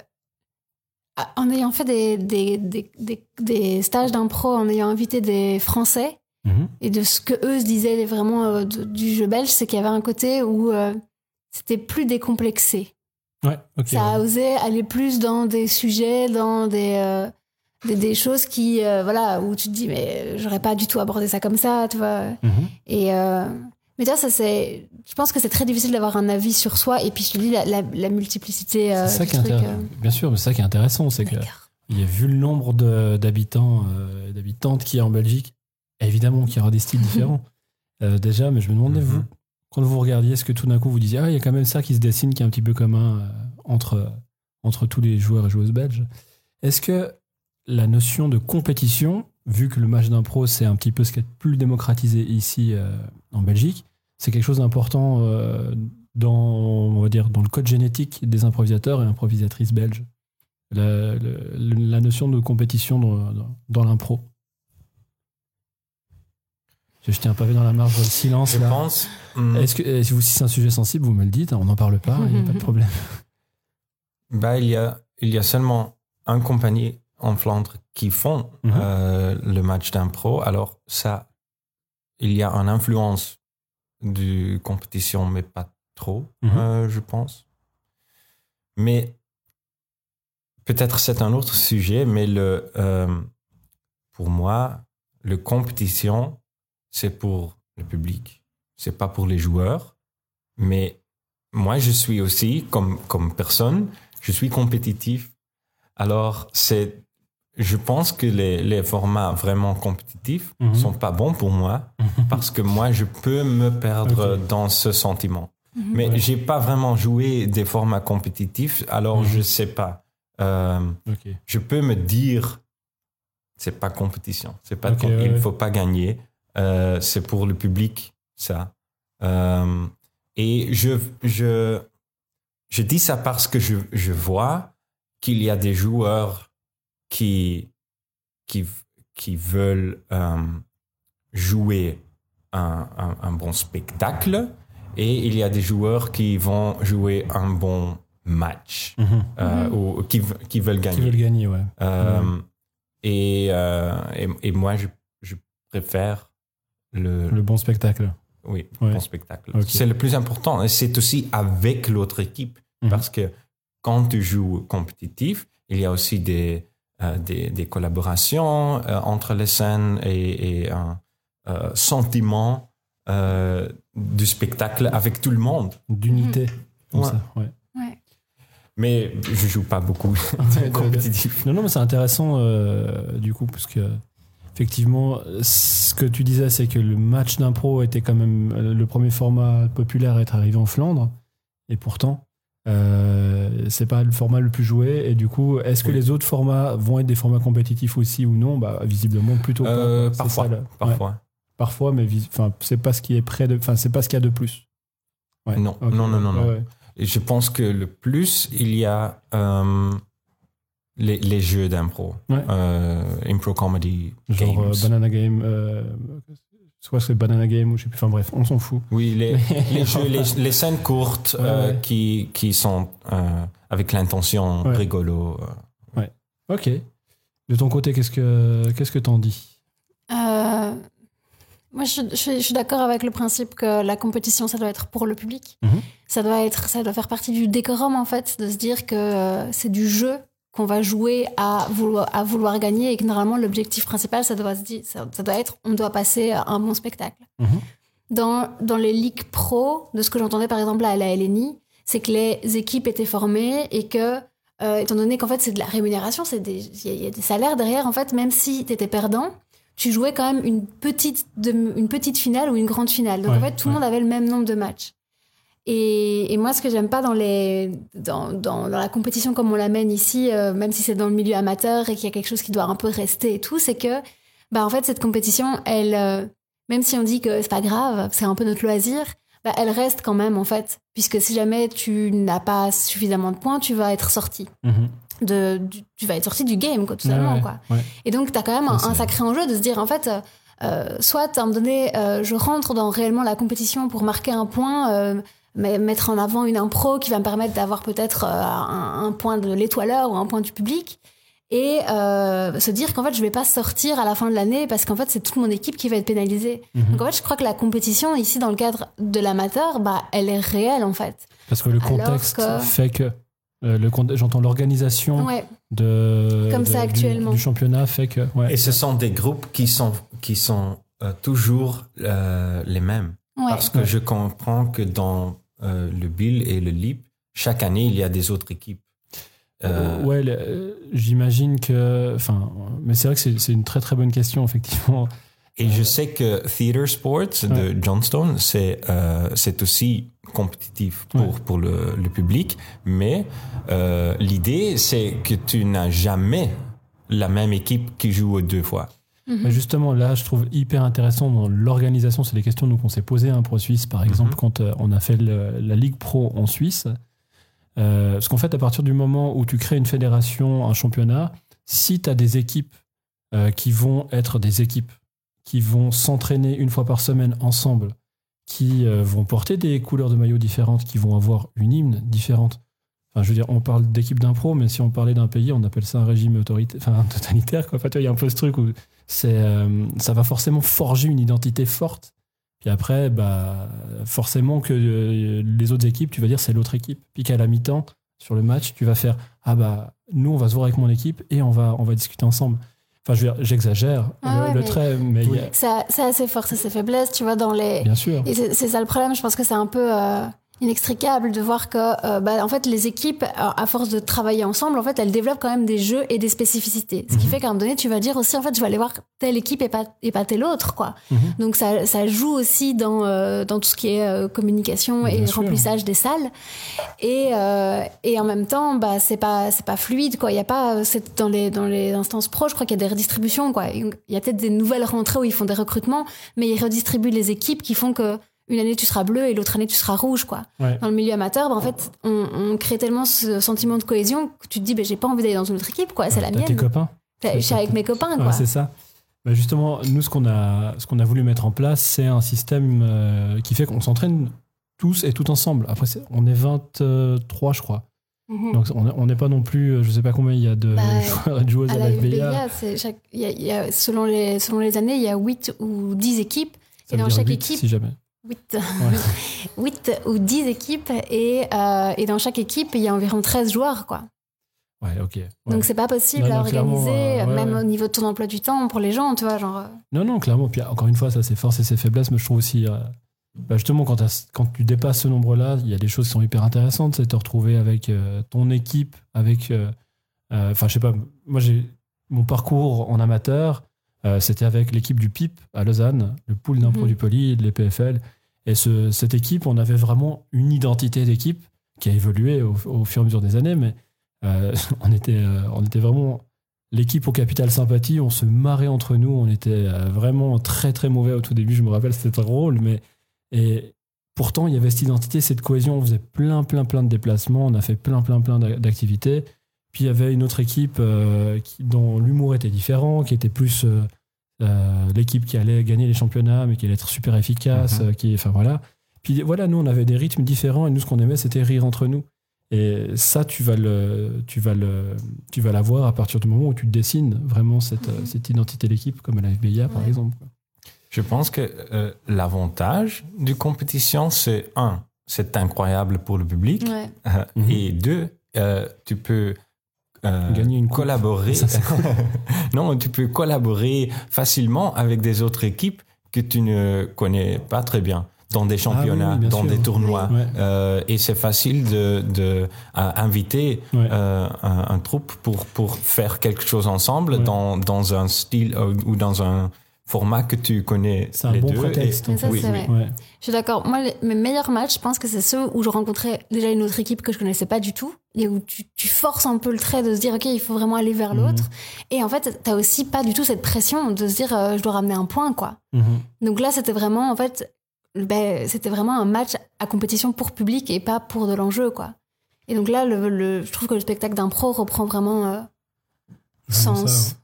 En ayant fait des, des, des, des, des stages d'impro, en ayant invité des Français, Mhm. et de ce que eux se disaient vraiment euh, du jeu belge, c'est qu'il y avait un côté où euh, c'était plus décomplexé. Ouais, ok. Ça a ouais. osé aller plus dans des sujets, dans des, euh, des, des choses qui, euh, voilà, où tu te dis, mais euh, j'aurais pas du tout abordé ça comme ça, tu vois. Mhm. Et euh, mais toi, ça c'est, je pense que c'est très difficile d'avoir un avis sur soi. Et puis je te dis la, la, la multiplicité. euh, C'est ça du qui est intéressant. Bien sûr, mais c'est ça qui est intéressant, c'est euh, que il y a vu le nombre de- d'habitants euh, et d'habitantes qu'il y a en Belgique. Évidemment qu'il y aura des styles différents euh, déjà, mais je me demandais, Mhm. vous, quand vous regardiez, est-ce que tout d'un coup vous disiez, ah, il y a quand même ça qui se dessine, qui est un petit peu commun euh, entre, entre tous les joueurs et joueuses belges Est-ce que la notion de compétition, vu que le match d'impro, c'est un petit peu ce qui est plus démocratisé ici euh, en Belgique, c'est quelque chose d'important euh, dans, on va dire, dans le code génétique des improvisateurs et improvisatrices belges la, notion de compétition dans, dans, dans l'impro. J'ai jeté un pavé dans la marge, je le silence Je là. pense. hum, Est-ce que eh, si vous- si c'est un sujet sensible, vous me le dites, on n'en parle pas, il n'y a pas de problème. bah, il, y a, il y a seulement un compagnie en Flandre qui font Mhm. euh, le match d'impro. Alors, ça, il y a une influence du compétition, mais pas trop, Mhm. euh, je pense. Mais peut-être c'est un autre sujet, mais le, euh, pour moi, le compétition, c'est pour le public. C'est pas pour les joueurs. Mais moi, je suis aussi, comme, comme personne, je suis compétitif. Alors, c'est, je pense que les, les formats vraiment compétitifs Mhm. sont pas bons pour moi parce que moi, je peux me perdre dans ce sentiment. Mais Ouais. j'ai pas vraiment joué des formats compétitifs, alors Mhm. je sais pas. Euh, je peux me dire, c'est pas compétition, c'est pas, Ok, com- ouais, il faut pas gagner, Euh, c'est pour le public ça. Euh, et je, je, je dis ça parce que je, je vois qu'il y a des joueurs qui, qui, qui veulent euh, jouer un, un, un bon spectacle et il y a des joueurs qui vont jouer un bon match Mhm. euh, ou qui, qui veulent gagner. Qui veulent gagner, ouais. Euh, et, euh, et, et moi, je, je préfère le, Le bon spectacle. oui, Ouais. bon spectacle. C'est le plus important. Et c'est aussi avec l'autre équipe. Mhm. Parce que quand tu joues compétitif, il y a aussi des, euh, des, des collaborations euh, entre les scènes et, et un euh, sentiment euh, du spectacle avec tout le monde. D'unité. Comme Ouais. ça, ouais. Ouais. Mais je joue pas beaucoup Ouais, compétitif. Non, non, mais c'est intéressant euh, du coup, parce que effectivement, ce que tu disais, c'est que le match d'impro était quand même euh, le premier format populaire à être arrivé en Flandre, et pourtant, euh, c'est pas le format le plus joué. Et du coup, est-ce que Oui. les autres formats vont être des formats compétitifs aussi ou non? Bah, visiblement plutôt pas. Euh, parfois, ça, le- ouais, parfois. parfois, mais enfin, c'est pas ce qui est près de, enfin, c'est pas ce qu'il y a de plus. Ouais. Non, non, non, non, non. Ouais, ouais. Et je pense que le plus, il y a euh, les, les jeux d'impro. Euh, impro comedy Genre games. Banana Game, soit c'est Banana Game ou je sais plus. Enfin bref, on s'en fout. Oui, les, les jeux, les, les scènes courtes Ouais, euh, ouais. Qui, qui sont euh, avec l'intention Ouais. rigolo. euh. Ok. De ton côté, qu'est-ce que qu'est-ce que t'en dis? Euh, moi, je, je suis- je suis d'accord avec le principe que la compétition, ça doit être pour le public. Mhm. Ça doit être, ça doit faire partie du décorum en fait, de se dire que c'est du jeu qu'on va jouer à vouloir, à vouloir gagner et que normalement l'objectif principal, ça doit se dire, ça, ça doit être, on doit passer un bon spectacle. Mhm. Dans dans les ligues pro, de ce que j'entendais par exemple à la LNI, c'est que les équipes étaient formées et que euh, étant donné qu'en fait c'est de la rémunération, c'est des il y, a- il y a des salaires derrière en fait, même si tu étais perdant, tu jouais quand même une petite de- une petite finale ou une grande finale. Donc Ouais, en fait tout le ouais. monde avait le même nombre de matchs. Et, et moi, ce que j'aime pas dans, les, dans, dans, dans la compétition comme on l'amène ici, euh, même si c'est dans le milieu amateur et qu'il y a quelque chose qui doit un peu rester et tout, c'est que, bah, en fait, cette compétition, elle, euh, même si on dit que c'est pas grave, c'est un peu notre loisir, bah, elle reste quand même, en fait. Puisque si jamais tu n'as pas suffisamment de points, tu vas être sorti. De, du- tu vas être sorti du game, quoi, tout simplement, Ouais, quoi. ouais. Et donc, tu as quand même un, sacré enjeu de se dire, en fait, euh, euh, soit à un moment donné, je rentre dans réellement la compétition pour marquer un point, mais mettre en avant une impro qui va me permettre d'avoir peut-être euh, un, un point de l'étoileur ou un point du public. Et euh, se dire qu'en fait, je vais pas sortir à la fin de l'année parce qu'en fait, c'est toute mon équipe qui va être pénalisée. Mhm. Donc en fait, je crois que la compétition ici, dans le cadre de l'amateur, bah, elle est réelle en fait. Parce que le contexte que- fait que. euh, le J'entends l'organisation Ouais, de, Comme de- ça, du- actuellement. Du, championnat fait que. Ouais. Et ce sont des groupes qui sont, qui sont euh, toujours euh, les mêmes. ouais. Parce que Ouais. je comprends que dans euh, le Bill et le LIP, chaque année, il y a des autres équipes. Euh, Ouais, le- euh, j'imagine que. Enfin, mais c'est vrai que c'est une très très bonne question, effectivement. Et je sais que Theater Sports de Johnstone, c'est euh, c'est aussi compétitif pour, Ouais. pour le, le public, mais euh, l'idée, c'est que tu n'as jamais la même équipe qui joue deux fois. Mais justement, là, je trouve hyper intéressant dans l'organisation. C'est des questions nous qu'on s'est posées hein, Pro Suisse, par exemple, Mhm. quand euh, on a fait le- la Ligue Pro en Suisse. Euh, parce qu'en fait, à partir du moment où tu crées une fédération, un championnat, si tu as des équipes euh, qui vont être des équipes qui vont s'entraîner une fois par semaine ensemble, qui euh, vont porter des couleurs de maillot différentes, qui vont avoir une hymne différente. Enfin, je veux dire, on parle d'équipe d'impro, mais si on parlait d'un pays, on appelle ça un régime autoritaire, enfin, totalitaire. Quoi. Enfin, il y a un peu ce truc où c'est, euh, ça va forcément forger une identité forte. Puis après, bah, forcément que euh, les autres équipes, tu vas dire c'est l'autre équipe. Puis qu'à la mi-temps, sur le match, tu vas faire ah bah nous on va se voir avec mon équipe et on va on va discuter ensemble. Enfin, je veux dire, j'exagère Ah le, ouais, le mais- trait, mais il y a- Ça, ça a ses forces et ses faiblesses, tu vois, dans les. bien sûr. Et c'est c'est ça le problème, je pense que c'est un peu euh, inextricable de voir que, euh, bah, en fait, les équipes, à à force de travailler ensemble, en fait, elles développent quand même des jeux et des spécificités. Ce qui Mhm. fait qu'à un moment donné, tu vas dire aussi, en fait, je vais aller voir telle équipe et pas, et pas telle autre, quoi. Mhm. Donc ça, ça joue aussi dans, euh, dans tout ce qui est euh, communication Bien et sûr. remplissage des salles. Et, euh, et en même temps, bah, c'est pas, c'est pas fluide, quoi. Il y a pas, euh, c'est dans les, dans les instances pro, je crois qu'il y a des redistributions, quoi. Il y a peut-être des nouvelles rentrées où ils font des recrutements, mais ils redistribuent les équipes qui font que une année tu seras bleu et l'autre année tu seras rouge, quoi. Ouais. Dans le milieu amateur, bah, en fait, on, on crée tellement ce sentiment de cohésion que tu te dis, bah, j'ai pas envie d'aller dans une autre équipe, quoi. C'est la T'as tes mienne. copains. Je suis avec mes copains, quoi. Ouais, c'est ça. Bah, justement, nous, ce qu'on a, ce qu'on a voulu mettre en place, c'est un système euh, qui fait qu'on s'entraîne tous et tout ensemble. Après, on est 23, je crois. Mhm. Donc, on est- on n'est pas non plus, euh, je sais pas combien il y a de Bah, joueurs et de joueuses À la FBA. FBA, c'est chaque- il y a- il y a- selon, les, selon les années, il y a 8 ou 10 équipes. Ça et dans chaque équipe, Si jamais. 8, 8 ou 10 équipes. Et, euh, et dans chaque équipe, il y a environ 13 joueurs. Quoi. Ouais, ok. Ouais. Donc c'est pas possible Non, non, à organiser, euh, ouais, même ouais. au niveau de ton emploi du temps pour les gens, tu vois. Genre, euh, Non, non, clairement. Puis encore une fois, ça, c'est force et ses faiblesses. Mais je trouve aussi, euh, bah, justement, quand, quand tu dépasses ce nombre-là, il y a des choses qui sont hyper intéressantes. C'est de te retrouver avec ton équipe, avec. Enfin, je sais pas, moi, j'ai mon parcours en amateur, euh, c'était avec l'équipe du PIP à Lausanne, le pool d'impro Mhm. du Poly, de l'EPFL. Et ce- cette équipe, on avait vraiment une identité d'équipe qui a évolué au, au fur et à mesure des années, mais euh, on, était, euh, on était vraiment l'équipe au capital sympathie, on se marrait entre nous, on était vraiment très très mauvais au tout début, je me rappelle, c'était drôle, mais et pourtant il y avait cette identité, cette cohésion, on faisait plein plein plein de déplacements, on a fait plein plein plein d'a- d'activités, puis il y avait une autre équipe euh, qui, dont l'humour était différent, qui était plus euh, euh, l'équipe qui allait gagner les championnats, mais qui allait être super efficace, Mhm. qui, enfin voilà. Puis voilà, nous on avait des rythmes différents et nous ce qu'on aimait c'était rire entre nous. Et ça, tu vas le, tu vas le, tu vas l'avoir à partir du moment où tu dessines vraiment cette, euh, cette identité d'équipe, comme à la FBIA par exemple. Je pense que euh, l'avantage du compétition, c'est un, c'est incroyable pour le public. ouais. Euh, Mhm. Et deux, euh, tu peux euh, Gagner une collaborer. Non, tu peux collaborer facilement avec des autres équipes que tu ne connais pas très bien dans des championnats, Ah oui, bien dans sûr. des tournois. Ouais. Euh, et c'est facile de, de euh, inviter Ouais. euh, un, un troupe pour, pour faire quelque chose ensemble Ouais. dans, dans un style ou dans un format que tu connais C'est un les bon deux. prétexte. Et- ça, oui, c'est oui. vrai. Ouais. Je suis d'accord. Moi, les- mes meilleurs matchs, je pense que c'est ceux où je rencontrais déjà une autre équipe que je connaissais pas du tout et où tu, tu forces un peu le trait de se dire, OK, il faut vraiment aller vers Mhm. l'autre. Et en fait, t'as aussi pas du tout cette pression de se dire, euh, je dois ramener un point, quoi. Mhm. Donc là, c'était vraiment, en fait, ben, c'était vraiment un match à compétition pour public et pas pour de l'enjeu, quoi. Et donc là, le, le- je trouve que le spectacle d'impro reprend vraiment euh, sens. ça, ouais.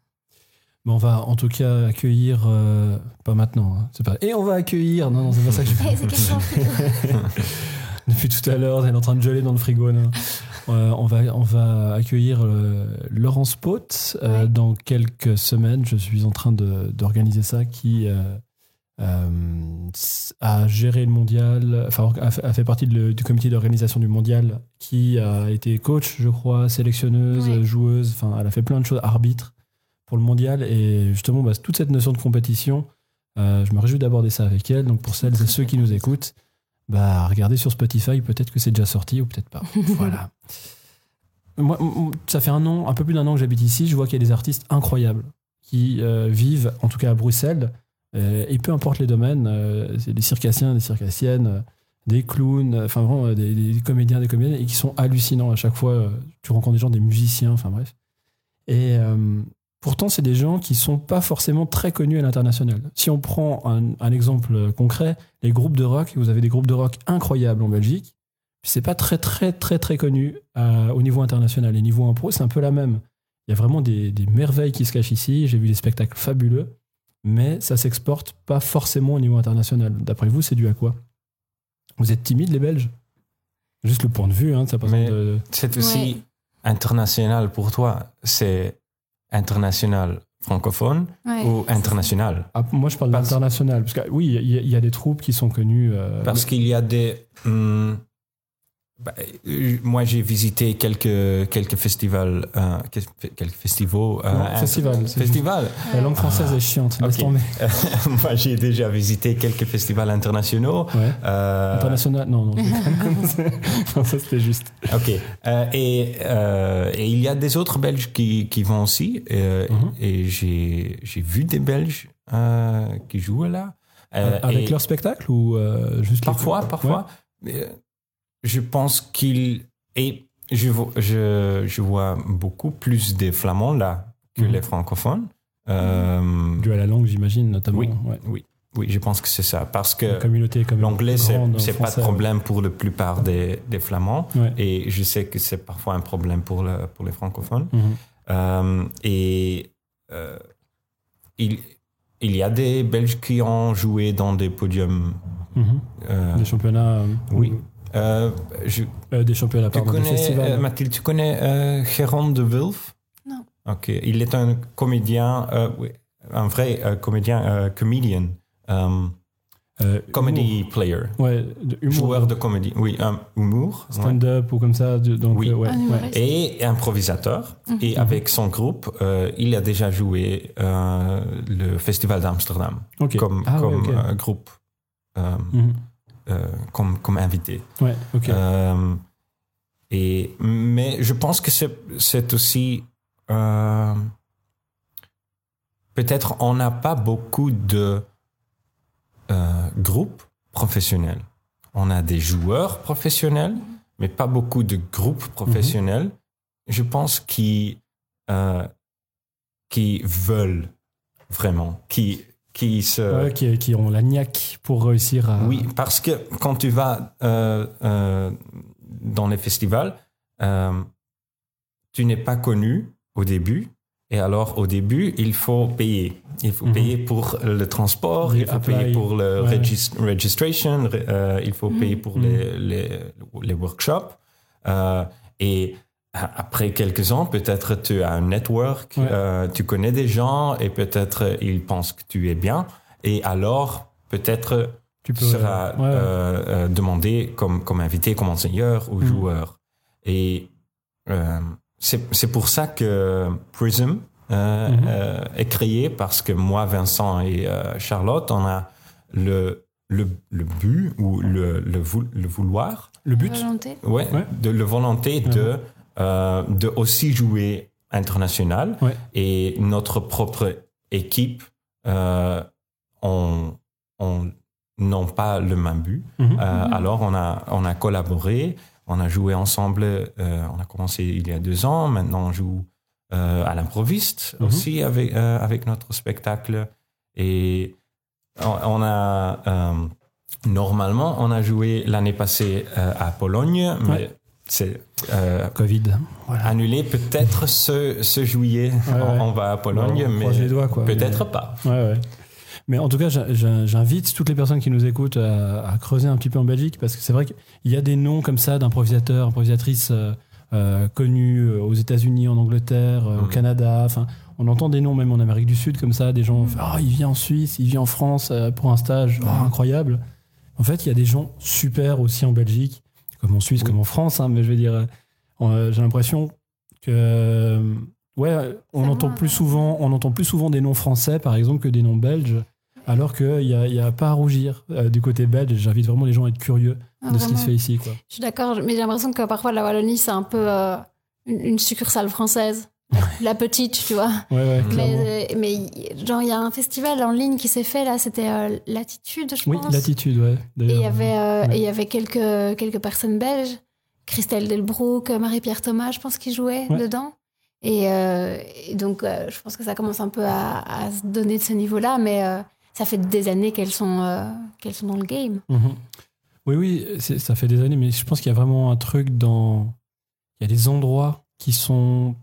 On va en tout cas accueillir, euh, pas maintenant, hein, c'est pas. Et on va accueillir, non, non, c'est pas ça que je question Depuis tout à l'heure, elle est en train de geler dans le frigo. non. Euh, on, va, on va accueillir euh, Laurence Pot Ouais. dans quelques semaines. Je suis en train d'organiser ça, qui a géré le mondial, enfin a fait, a fait partie de du comité d'organisation du mondial, qui a été coach, je crois, sélectionneuse, Ouais. joueuse. Enfin, elle a fait plein de choses, arbitre pour le mondial. Et justement, bah, toute cette notion de compétition, euh, je me réjouis d'aborder ça avec elle. Donc pour celles et ceux qui nous écoutent, bah, regardez sur Spotify, peut-être que c'est déjà sorti ou peut-être pas. voilà. Moi, ça fait un an, un peu plus d'un an que j'habite ici. Je vois qu'il y a des artistes incroyables qui euh, vivent, en tout cas à Bruxelles, euh, et peu importe les domaines, euh, c'est des circassiens, des circassiennes, des clowns, enfin vraiment des, des comédiens, des comédiennes, et qui sont hallucinants à chaque fois. tu rencontres des gens, des musiciens, enfin bref. Et pourtant, c'est des gens qui sont pas forcément très connus à l'international. Si on prend un, un exemple concret, les groupes de rock, vous avez des groupes de rock incroyables en Belgique, c'est pas très très très très connu euh, au niveau international. Et niveau impro, c'est un peu la même. Il y a vraiment des, des merveilles qui se cachent ici. J'ai vu des spectacles fabuleux. mais ça s'exporte pas forcément au niveau international. D'après vous, c'est dû à quoi? Vous êtes timides, les Belges? Juste le point de vue, hein, ça passe Mais- de... C'est aussi international pour toi. C'est international francophone Ouais. ou international? Ah, moi, je parle d'international. Parce que oui, il y, a- il y a des troupes qui sont connues. euh, Parce qu'il y a des. hum, bah, euh, moi, j'ai visité quelques, quelques festivals. euh, quel- quelques festivals. euh, Non, Festivals. La langue française est chiante. laisse tomber. moi, j'ai déjà visité quelques festivals internationaux. Ouais. Euh, International, non, non. ça c'était juste. Ok. Et, et il y a des autres Belges qui, qui vont aussi. Mhm. Et j'ai j'ai vu des Belges qui jouent là. Avec et leur spectacle ou juste les- Parfois, parfois. Je pense qu'il. Et je, vo- je, je vois beaucoup plus des Flamands là que Mhm. les francophones. Euh, Dû à la langue, j'imagine, notamment. Oui. Ouais. oui, oui, je pense que c'est ça. Parce que est l'anglais, c'est c'est pas de problème pour la plupart des, des Flamands. Ouais. Et je sais que c'est parfois un problème pour, le, pour les francophones. Mhm. Euh, et euh, il, il y a des Belges qui ont joué dans des podiums. Mhm. euh, Des championnats. oui. Euh, je- euh, des championnats, tu pardon, des connais, festivals. euh, Mathilde, tu connais euh, Jérôme de Wulf Non. Ok, il est un comédien, euh, oui, un vrai euh, comédien, euh, comedian, euh, Euh, comedy player, humour. Ouais, de humour. joueur de comédie, oui, un humour. ouais. Stand-up ou comme ça. de- Donc, Oui. euh, ouais, ouais. et improvisateur. Et avec son groupe, euh, il a déjà joué euh, le Festival d'Amsterdam comme, Ah comme euh, groupe, Mhm. Comme, comme invité. Ouais. Euh, et, mais je pense que c'est aussi... euh, Peut-être on n'a pas beaucoup de euh, groupes professionnels. On a des joueurs professionnels, mais pas beaucoup de groupes professionnels. Je pense qui euh, qui veulent vraiment, qui qui se Ouais, qui, qui ont la niaque pour réussir à. oui, parce que quand tu vas euh, euh, dans les festivals, euh, tu n'es pas connu au début. Et alors, au début, il faut payer. Il faut Mhm. payer pour le transport, Les il faut apply, payer pour le ouais. registration, re- il faut payer pour Mhm. les, les, les workshops. Et après quelques ans, peut-être tu as un network, Ouais. euh, tu connais des gens et peut-être ils pensent que tu es bien. Et alors, peut-être tu peux. seras ouais, euh, euh, demandé comme, comme invité, comme enseigneur ou Mhm. joueur. Et euh, c'est c'est pour ça que Prism euh, est créé parce que moi, Vincent et euh, Charlotte, on a le, le, le but ou le, le, vou- le vouloir, Le but. Volonté. ouais, Ouais. de la volonté de, euh, de aussi jouer international Ouais. et notre propre équipe, euh, on, on n'ont pas le même but. Mhm. Euh, Mhm. Alors, on a, on a collaboré, on a joué ensemble. euh, on a commencé il y a deux ans. Maintenant, on joue euh, à l'improviste Mhm. aussi avec, avec notre spectacle. Et on, on a. normalement, on a joué l'année passée à Pologne, mais Ouais. C'est. euh, Covid. Voilà. annulé peut-être ce, ce juillet. Ouais, ouais. On, va à Pologne, on mais croise les doigts, quoi. peut-être Mais- pas. Ouais, ouais. Mais en tout cas, j'invite toutes les personnes qui nous écoutent à, à creuser un petit peu en Belgique parce que c'est vrai qu'il y a des noms comme ça d'improvisateurs, improvisatrices euh, euh, connus euh, aux États-Unis, en Angleterre, au Mhm. Canada. Enfin, on entend des noms même en Amérique du Sud comme ça, des gens. Ah, il vient en Suisse, il vient en France pour un stage, Oh, incroyable. En fait, il y a des gens super aussi en Belgique, comme en Suisse, Oui. comme en France. hein, mais je veux dire, euh, euh, j'ai l'impression que euh, ouais, on entend plus ouais. souvent, on entend plus souvent des noms français, par exemple, que des noms belges. Alors qu'il n'y a, il y a pas à rougir euh, du côté belge. J'invite vraiment les gens à être curieux Ah, de ce qui se fait ici. Quoi. Je suis d'accord, mais j'ai l'impression que parfois la Wallonie, c'est un peu euh, une, une succursale française. La petite, tu vois. Ouais, ouais, clairement. Mais, euh, mais genre, il y a un festival en ligne qui s'est fait là, c'était euh, Latitude, je Oui, pense. l'attitude, ouais. Et il y avait, euh, Ouais. et il y avait quelques, quelques personnes belges, Christelle Delbrook, Marie-Pierre Thomas, je pense, qui jouaient dedans. Et, euh, et donc, je pense que ça commence un peu à, à se donner de ce niveau-là, mais ça fait des années qu'elles sont, qu'elles sont dans le game. Mhm. Oui, oui, ça fait des années, mais je pense qu'il y a vraiment un truc dans. Il y a des endroits qui sont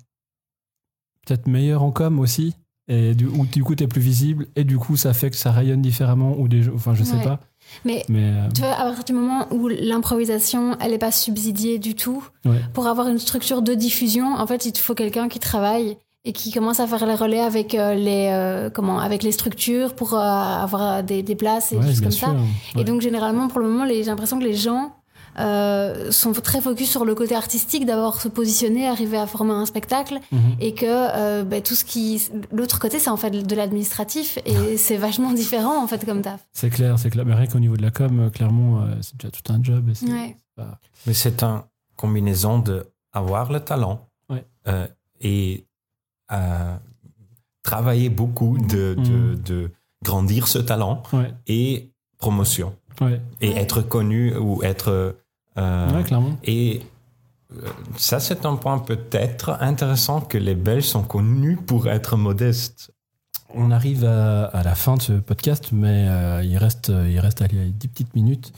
peut-être meilleurs en com aussi. et du, ou du coup t'es plus visible et du coup ça fait que ça rayonne différemment ou des enfin je sais Ouais. pas Mais mais euh, tu vois, à partir du moment où l'improvisation, elle n'est pas subsidiée du tout, Ouais. pour avoir une structure de diffusion, en fait, il te faut quelqu'un qui travaille et qui commence à faire les relais avec euh, les euh, comment avec les structures pour avoir des, des places et ouais, des choses bien comme sûr ça. Ouais. Et donc généralement, pour le moment, j'ai l'impression que les gens euh, sont très focus sur le côté artistique, d'abord se positionner, arriver à former un spectacle, Mhm. et que euh, ben, tout ce qui, l'autre côté, c'est en fait de l'administratif, et c'est vachement différent en fait comme taf. c'est clair c'est clair mais rien qu'au niveau de la com euh, clairement euh, c'est déjà tout un job et c'est- Ouais. Mais c'est une combinaison de avoir le talent Ouais. euh, et euh, travailler beaucoup de, de, Mhm. de grandir ce talent ouais et promotion ouais et Ouais. être connu ou être euh, ouais clairement et euh, ça c'est un point peut-être intéressant que les Belges sont connus pour être modestes. On arrive à, à la fin de ce podcast, mais euh, il reste, il reste allez, 10 petites minutes.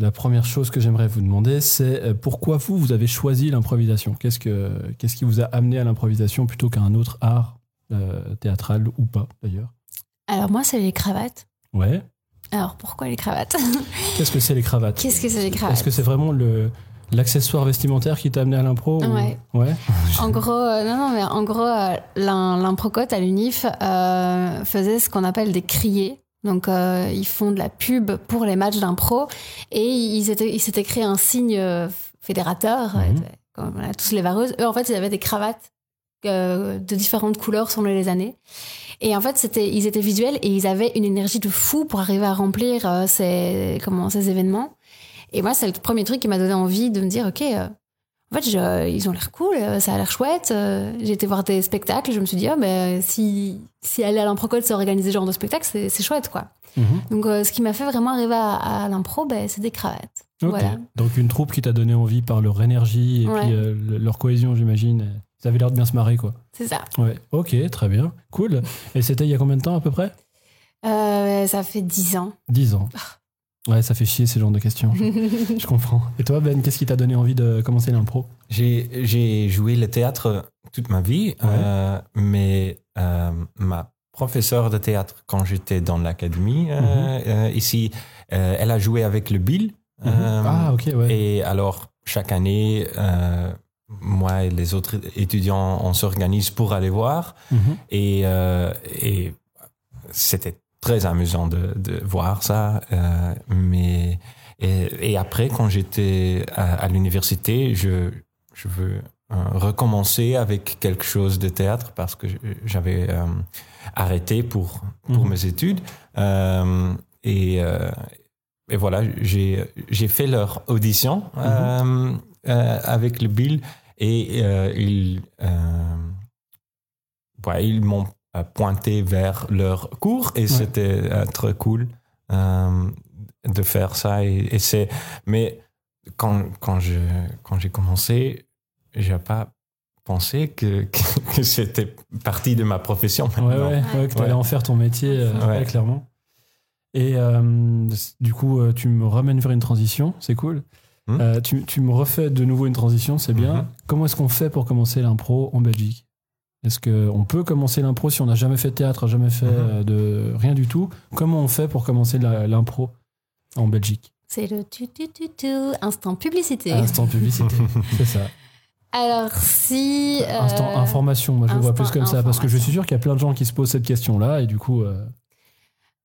La première chose que j'aimerais vous demander, c'est euh, pourquoi vous, vous avez choisi l'improvisation? Qu'est-ce que, qu'est-ce qui vous a amené à l'improvisation plutôt qu'à un autre art euh, théâtral ou pas d'ailleurs? Alors moi, c'est les cravates. Ouais. Alors pourquoi les cravates? Qu'est-ce que c'est les cravates? Qu'est-ce que c'est les Est-ce cravates que c'est vraiment le, l'accessoire vestimentaire qui t'a amené à l'impro ou- Ouais. Ouais. En gros, euh, non, non, mais en gros, euh, l'im- l'improcote à l'UNIF euh, faisait ce qu'on appelle des criers. Donc, euh, ils font de la pub pour les matchs d'impro et ils étaient- ils s'étaient créé un signe euh, fédérateur, Mhm. comme on a tous les vareuses. Eux, en fait, ils avaient des cravates euh, de différentes couleurs selon les années. Et en fait, c'était, ils étaient visuels et ils avaient une énergie de fou pour arriver à remplir euh, ces, comment, ces événements. Et moi, c'est le premier truc qui m'a donné envie de me dire, OK, euh, en fait, je- ils ont l'air cool, ça a l'air chouette. J'ai été voir des spectacles, je me suis dit, ah, ben, si, si aller à l'improcode, c'est organiser ce genre de spectacle, c'est chouette, quoi. Mhm. Donc, euh, ce qui m'a fait vraiment arriver à, à l'impro, ben, c'est des cravates. Voilà. Donc une troupe qui t'a donné envie par leur énergie et Ouais. puis euh, le- leur cohésion, j'imagine. Ils avaient l'air de bien se marrer, quoi. C'est ça. Ouais, ok, très bien, cool. Et c'était il y a combien de temps à peu près? Euh, ça fait 10 ans. 10 ans. Ouais, ça fait chier ce genre de questions. Je, comprends. Et toi, Ben, qu'est-ce qui t'a donné envie de commencer l'impro? J'ai joué le théâtre toute ma vie, euh, mais euh, ma professeure de théâtre quand j'étais dans l'académie Mhm. euh, ici, euh, elle a joué avec le Bill. euh, Ah, ok, ouais. Et alors, chaque année, euh, moi et les autres étudiants, on s'organise pour aller voir. Mhm. Et, euh, et c'était très amusant de, de voir ça. euh, mais et, et après, quand j'étais à, à l'université, je, je veux euh, recommencer avec quelque chose de théâtre parce que j'avais euh, arrêté pour, pour Mhm. mes études. Et, et voilà, j'ai fait leur audition euh, avec le Bill et euh, ils, euh, ouais, ils m'ont euh, pointé vers leur cours et c'était euh, très cool de faire ça. Et, et c'est, mais quand, quand je quand j'ai commencé, j'ai pas pensé que, que, que c'était partie de ma profession. Ouais, maintenant. ouais, ouais, que t'allais Ouais. en faire ton métier, Ouais. ouais, clairement. Et du coup, tu me ramènes vers une transition, c'est cool. Hmm. Euh, tu, tu me refais de nouveau une transition, c'est bien. Mhm. Comment est-ce qu'on fait pour commencer l'impro en Belgique? Est-ce qu'on peut commencer l'impro si on n'a jamais fait de théâtre, jamais fait Mhm. euh, de rien du tout? Comment on fait pour commencer l'impro en Belgique? C'est le tu tu tu tu instant publicité. Instant publicité, c'est ça. Alors si euh, Instant information, moi je le vois instant plus comme ça, parce que je suis sûr qu'il y a plein de gens qui se posent cette question-là, et du coup, euh,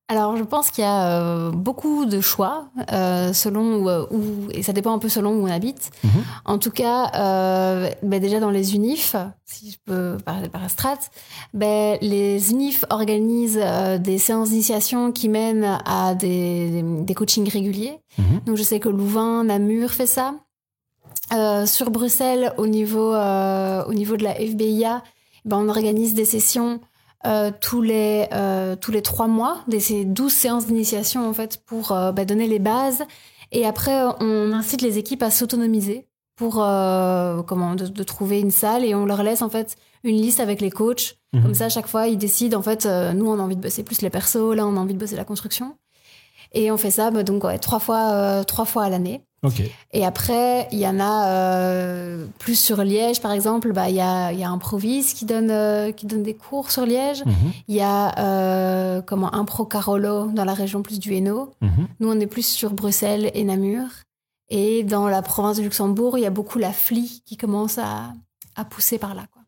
Alors, je pense qu'il y a euh, beaucoup de choix euh, selon où, euh, où- et ça dépend un peu selon où on habite. Mhm. En tout cas, euh, ben déjà dans les unifs, si je peux parler par Strat, ben les unifs organisent euh, des séances d'initiation qui mènent à des, des coachings réguliers. Mhm. Donc, je sais que Louvain, Namur fait ça. Euh, sur Bruxelles, au niveau, euh, au niveau de la FBIA, ben, on organise des sessions euh, tous, les, euh, tous les trois mois, des, ces 12 séances d'initiation en fait, pour euh, ben, donner les bases. Et après, on incite les équipes à s'autonomiser pour comment, de, de trouver une salle et on leur laisse en fait une liste avec les coachs. Mhm. Comme ça, à chaque fois, ils décident en fait, nous on a envie de bosser plus les persos, là on a envie de bosser la construction. Et on fait ça bah, donc ouais, trois, fois, trois fois à l'année. Et après, il y en a euh, plus sur Liège, par exemple. Bah, il y a, y a Improvise qui donne, euh, qui donne des cours sur Liège. Mhm, Il y a euh, comment, Impro Carolo dans la région plus du Hainaut. mhm. Nous, on est plus sur Bruxelles et Namur. Et dans la province de Luxembourg, il y a beaucoup la FLI qui commence à, à pousser par là. Quoi.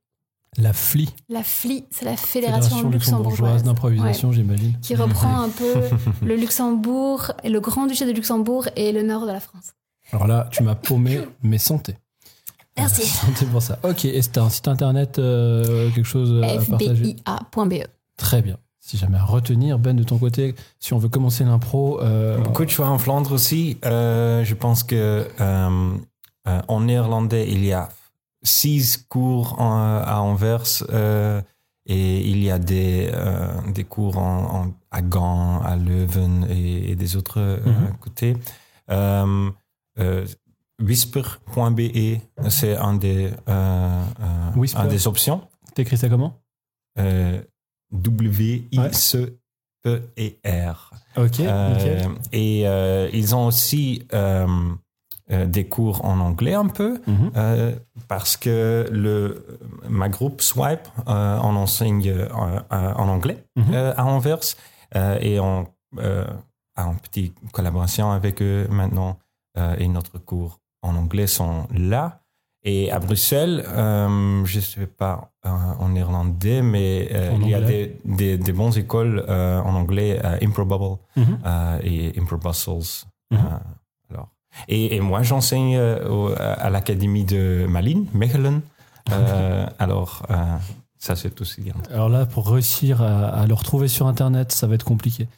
La FLI, La FLI, c'est la Fédération, Fédération luxembourgeoise. d'improvisation, j'imagine. qui reprend un peu le Luxembourg le Grand-Duché de Luxembourg et le nord de la France. Alors là, tu m'as paumé, mais santé. Merci. Santé pour ça. Ok, et c'est un site internet, euh, quelque chose à partager fbia.be. Très bien. Si jamais à retenir, Ben, de ton côté, si on veut commencer l'impro, euh, Beaucoup de choix en Flandre aussi. Euh, je pense que euh, euh, en néerlandais, il y a six cours en- à Anvers euh, et il y a des, euh, des cours en, en- à Gand, à Leuven et, et des autres euh, Mhm. côtés. Euh, Whisper.be, c'est un des, euh, euh, Whisper. un des options. t'écris ça comment? Euh, W-I-C-P-E-R. Ok, Euh, nickel. et ils ont aussi des cours en anglais un peu, Mhm. euh, parce que le, ma groupe Swipe, euh, on enseigne euh, en anglais Mhm. à Anvers, et on a une petite collaboration avec eux maintenant, et notre cours en anglais sont là. Et à Bruxelles, euh, je ne sais pas euh, en néerlandais, mais euh, En il y a des, des, des bonnes écoles euh, en anglais, euh, Improbable Mhm. euh, et Impro Brussels. Mhm. Euh, alors. Et, et moi, j'enseigne euh, à l'académie de Malines, Mechelen. Euh, alors, euh, ça, c'est aussi bien. Alors là, pour réussir à, à le retrouver sur Internet, ça va être compliqué.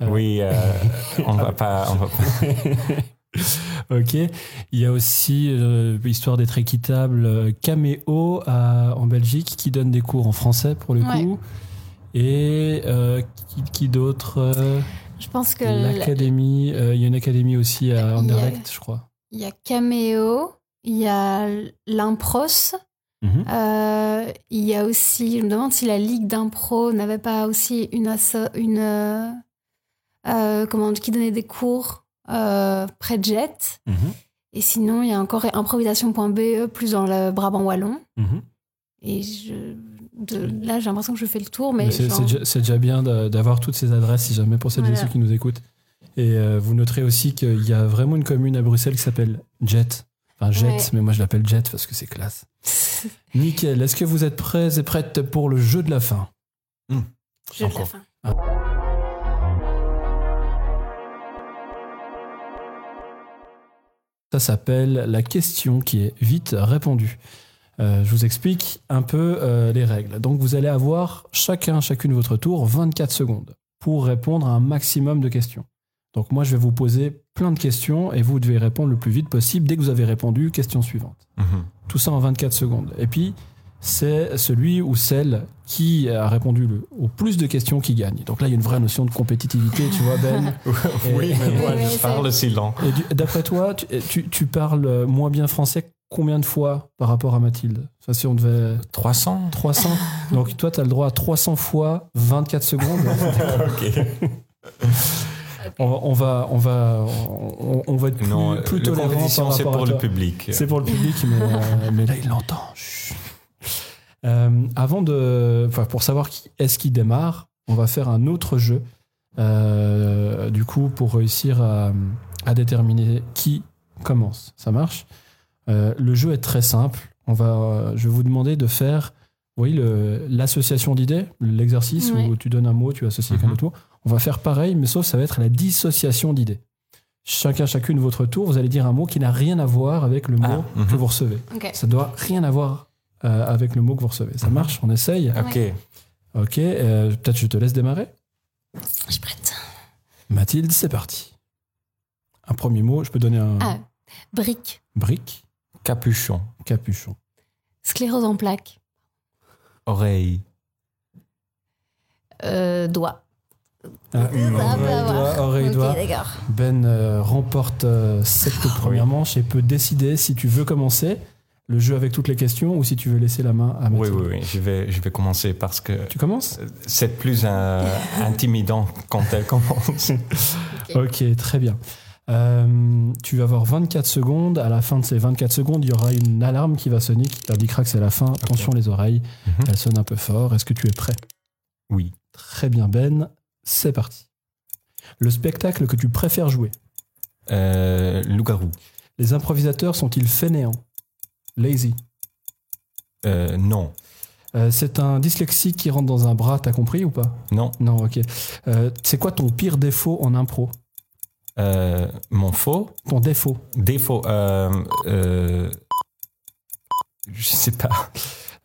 Euh. Oui, euh, on va pas. On va pas. ok. Il y a aussi, euh, histoire d'être équitable, euh, Cameo à- en Belgique qui donne des cours en français pour le Ouais. coup. Et euh, qui, qui d'autre Je pense que L'académie. Il y a une académie aussi à y a- Anderlecht, je crois. il y a Cameo, il y a l'Impros, Mhm. euh, il y a aussi, je me demande si la Ligue d'Impro n'avait pas aussi une, asso- une euh, euh, comment, qui donnait des cours euh, près de Jet. Mhm. Et sinon, il y a encore improvisation.be plus dans le Brabant Wallon. Mhm. Et je, de, là, j'ai l'impression que je fais le tour, mais, Mais c'est genre- déjà, bien d'a- d'avoir toutes ces adresses, si jamais pour celles et ceux qui nous écoutent. Et euh, vous noterez aussi qu'il y a vraiment une commune à Bruxelles qui s'appelle Jet. Enfin, Jet, Ouais. mais moi je l'appelle Jet parce que c'est classe. Nickel. Est-ce que vous êtes prêts et prêtes pour le jeu de la fin? Je de la fin. Ça s'appelle la question qui est vite répondue. Euh, je vous explique un peu euh, les règles. Donc vous allez avoir chacun, chacune votre tour 24 secondes pour répondre à un maximum de questions. Donc moi je vais vous poser plein de questions et vous devez répondre le plus vite possible. Dès que vous avez répondu, question suivante. Mhm. Tout ça en 24 secondes. Et puis c'est celui ou celle qui a répondu le, au plus de questions qui gagne. Donc là il y a une vraie notion de compétitivité, tu vois Ben. oui, mais moi, je parle si lent. Et du- d'après toi, tu, tu- tu parles moins bien français combien de fois par rapport à Mathilde? Enfin, Si on devait. 300 300 Donc toi, tu as le droit à 300 fois 24 secondes. Ok. on, va- on va, on, va, on, on va être plus, Non, plus tolérant c'est pour à le public. C'est pour le public, mais, euh, mais là, il l'entend. Euh, avant de. Enfin, pour savoir qui est-ce qui démarre, on va faire un autre jeu. euh, du coup, pour réussir à, à déterminer qui commence. Ça marche? Euh, Le jeu est très simple. On va, je vais vous demander de faire. Vous voyez le- l'association d'idées, l'exercice Ouais. où tu donnes un mot, tu associes avec un Mhm. autre mot. On va faire pareil, mais sauf ça va être la dissociation d'idées. Chacun, chacune votre tour, vous allez dire un mot qui n'a rien à voir avec le mot Ah, mhm. que vous recevez. Ok. Ça doit rien avoir euh, avec le mot que vous recevez. Ça Mhm. marche On essaye Ok. Ok, euh, peut-être je te laisse démarrer. Je suis prête. Mathilde, c'est parti. Un premier mot, je peux donner un Ah, brique, brique, Capuchon. capuchon. sclérose en plaques, Oreille. euh, doigt. Ah, peut oreille, doigt, oreille, Ok, doigt. Ben euh, remporte euh, cette première manche et peut décider si tu veux commencer le jeu avec toutes les questions ou si tu veux laisser la main à Oui, Mathilde. oui, oui. Je vais, je vais commencer parce que Tu commences? c'est plus intimidant quand elle commence. Ok. Ok, très bien. Euh, tu vas avoir 24 secondes. À la fin de ces 24 secondes, il y aura une alarme qui va sonner qui t'indiquera que c'est la fin. Attention les oreilles, Mhm. elle sonne un peu fort. Est-ce que tu es prêt? Oui. Très bien Ben, c'est parti. Le spectacle que tu préfères jouer? Euh, Loup-garou. Les improvisateurs sont-ils fainéants? Lazy. Euh, non. Euh, c'est un dyslexique qui rentre dans un bras, t'as compris ou pas? Non. Non, ok. Euh, c'est quoi ton pire défaut en impro? Euh, mon faux? Ton défaut défaut. Euh, euh, je sais pas.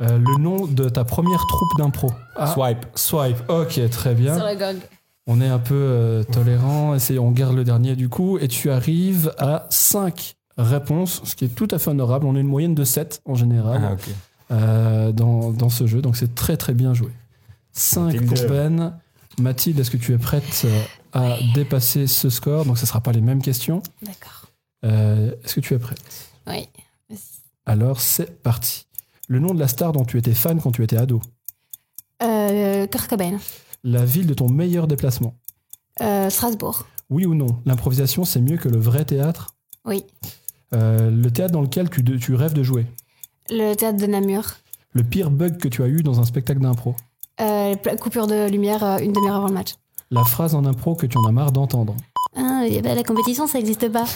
Euh, Le nom de ta première troupe d'impro Ah, Swipe. Swipe, ok, très bien. Sur le gong. On est un peu euh, tolérant, et on garde le dernier du coup, et tu arrives à 5 réponses, ce qui est tout à fait honorable. On a une moyenne de 7 en général Ah, euh, dans, dans ce jeu, donc c'est très très bien joué. 5 Mathilde. pour Ben. Mathilde, est-ce que tu es prête euh, à dépasser ce score? Donc ce ne sera pas les mêmes questions. D'accord. Euh, est-ce que tu es prête? Oui. Alors c'est parti. Le nom de la star dont tu étais fan quand tu étais ado? Euh. La ville de ton meilleur déplacement? Euh, Strasbourg. Oui ou non? L'improvisation, c'est mieux que le vrai théâtre? Oui. Euh, Le théâtre dans lequel tu, de- tu rêves de jouer. Le théâtre de Namur. Le pire bug que tu as eu dans un spectacle d'impro. Euh, coupure de lumière euh, une demi-heure avant le match. La phrase en impro que tu en as marre d'entendre. Ah, eh ben, la compétition, ça n'existe pas.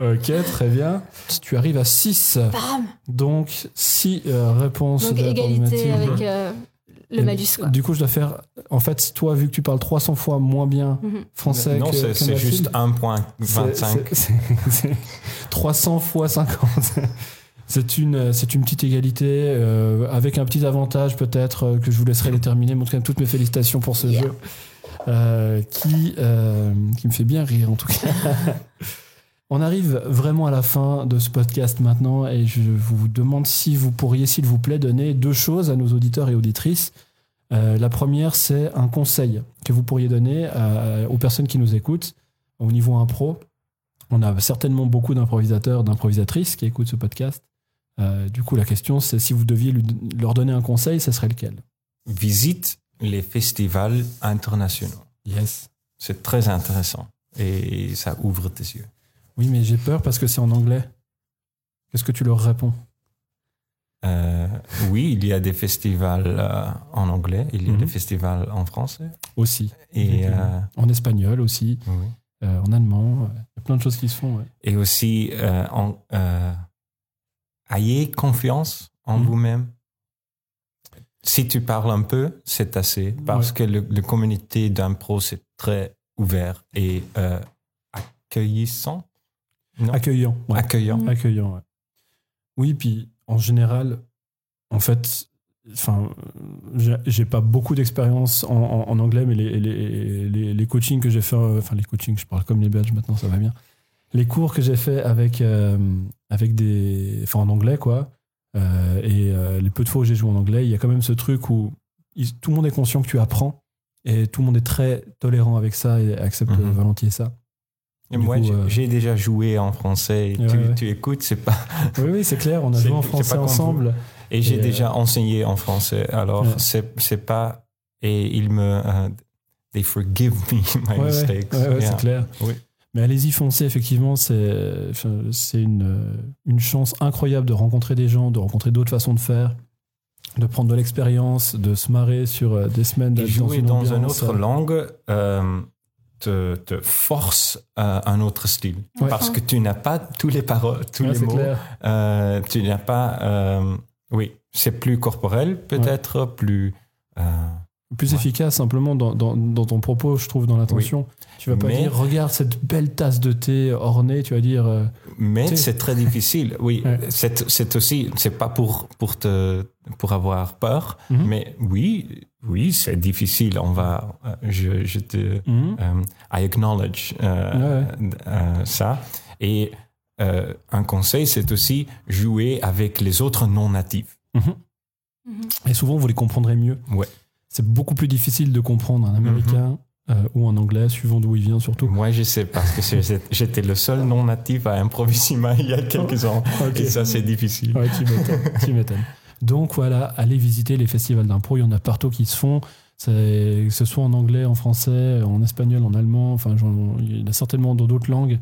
Ok, très bien. Tu arrives à 6. Bam Donc, 6 réponses. Donc égalité avec euh, le malus, quoi. Du coup, je dois faire. En fait, toi, vu que tu parles 300 fois moins bien Mhm. français non, que, c'est que c'est juste 1.25. c'est- c'est- c'est 300 fois 50. C'est une, c'est une petite égalité euh, avec un petit avantage peut-être euh, que je vous laisserai déterminer. Mais en tout cas, toutes mes félicitations pour ce Yeah. jeu euh, qui, euh, qui me fait bien rire en tout cas. On arrive vraiment à la fin de ce podcast maintenant et je vous demande si vous pourriez, s'il vous plaît, donner deux choses à nos auditeurs et auditrices. Euh, la première, c'est un conseil que vous pourriez donner à- aux personnes qui nous écoutent au niveau impro. On a certainement beaucoup d'improvisateurs, d'improvisatrices qui écoutent ce podcast. Euh, du coup, la question, c'est si vous deviez lui- leur donner un conseil, ce serait lequel? Visite les festivals internationaux. Yes. C'est très intéressant et ça ouvre tes yeux. Oui, mais j'ai peur parce que c'est en anglais. Qu'est-ce que tu leur réponds? Euh, oui, il y a des festivals euh, en anglais, il y a Mhm. des festivals en français Aussi. et, euh, En espagnol aussi, oui. en allemand. Il y a plein de choses qui se font. ouais. et aussi en, ayez confiance en Mhm. vous-même. Si tu parles un peu, c'est assez parce Ouais. que le communauté d'impro c'est très ouvert et accueillissant, Non. Accueillant. ouais. accueillant. Accueillant, ouais. Oui, puis en général, en fait, enfin, j'ai- pas beaucoup d'expérience en, en- en anglais, mais les, les, les, les coachings que j'ai fait, euh, enfin les coachings, je parle comme les Belges maintenant, ça va bien. Les cours que j'ai fait avec, euh, avec des, enfin en anglais quoi, euh, et euh, les peu de fois où j'ai joué en anglais, il y a quand même ce truc où il- tout le monde est conscient que tu apprends et tout le monde est très tolérant avec ça et accepte Mhm. volontiers ça. Et moi, j'ai- euh, j'ai déjà joué en français. Ouais, tu, ouais. tu écoutes, c'est pas. Oui, oui, c'est clair, on a joué en français ensemble. Et j'ai euh, déjà enseigné en français. Alors, Ouais. c'est pas. Et ils me. euh, they forgive me my mistakes. ouais, ouais, Yeah. c'est clair. Oui. Mais allez-y, foncez, effectivement, c'est une, une chance incroyable de rencontrer des gens, de rencontrer d'autres façons de faire, de prendre de l'expérience, de se marrer sur des semaines d'être jouer dans une autre langue euh, te, te force à un autre style. Ouais. Parce que tu n'as pas tous les paroles, tous ouais, les mots. Euh, tu n'as pas. euh, oui, c'est plus corporel, peut-être, plus. euh, Plus efficace, simplement, dans, dans, dans ton propos, je trouve, dans l'intention. Tu vas pas Mais- dire, regarde cette belle tasse de thé ornée, tu vas dire, euh, Mais c'est très difficile. Oui, Ouais. c'est c'est aussi, c'est pas pour pour te pour avoir peur, Mhm. mais oui, oui, c'est difficile. On va, je, je te, Mhm. euh, I acknowledge euh, euh, ça. Et euh, un conseil, c'est aussi jouer avec les autres non natifs. Mhm. Mhm. Et souvent, vous les comprendrez mieux. Ouais. C'est beaucoup plus difficile de comprendre un Américain euh, ou un Anglais, suivant d'où il vient surtout. Moi, je sais parce que j'étais le seul non natif à Improvisima il y a quelques ans. Ok. Et ça, c'est difficile. Ouais, tu m'étonnes, tu m'étonnes. Donc voilà, allez visiter les festivals d'impro, il y en a partout qui se font. Que ce soit en anglais, en français, en espagnol, en allemand, enfin, il y en a certainement dans d'autres langues.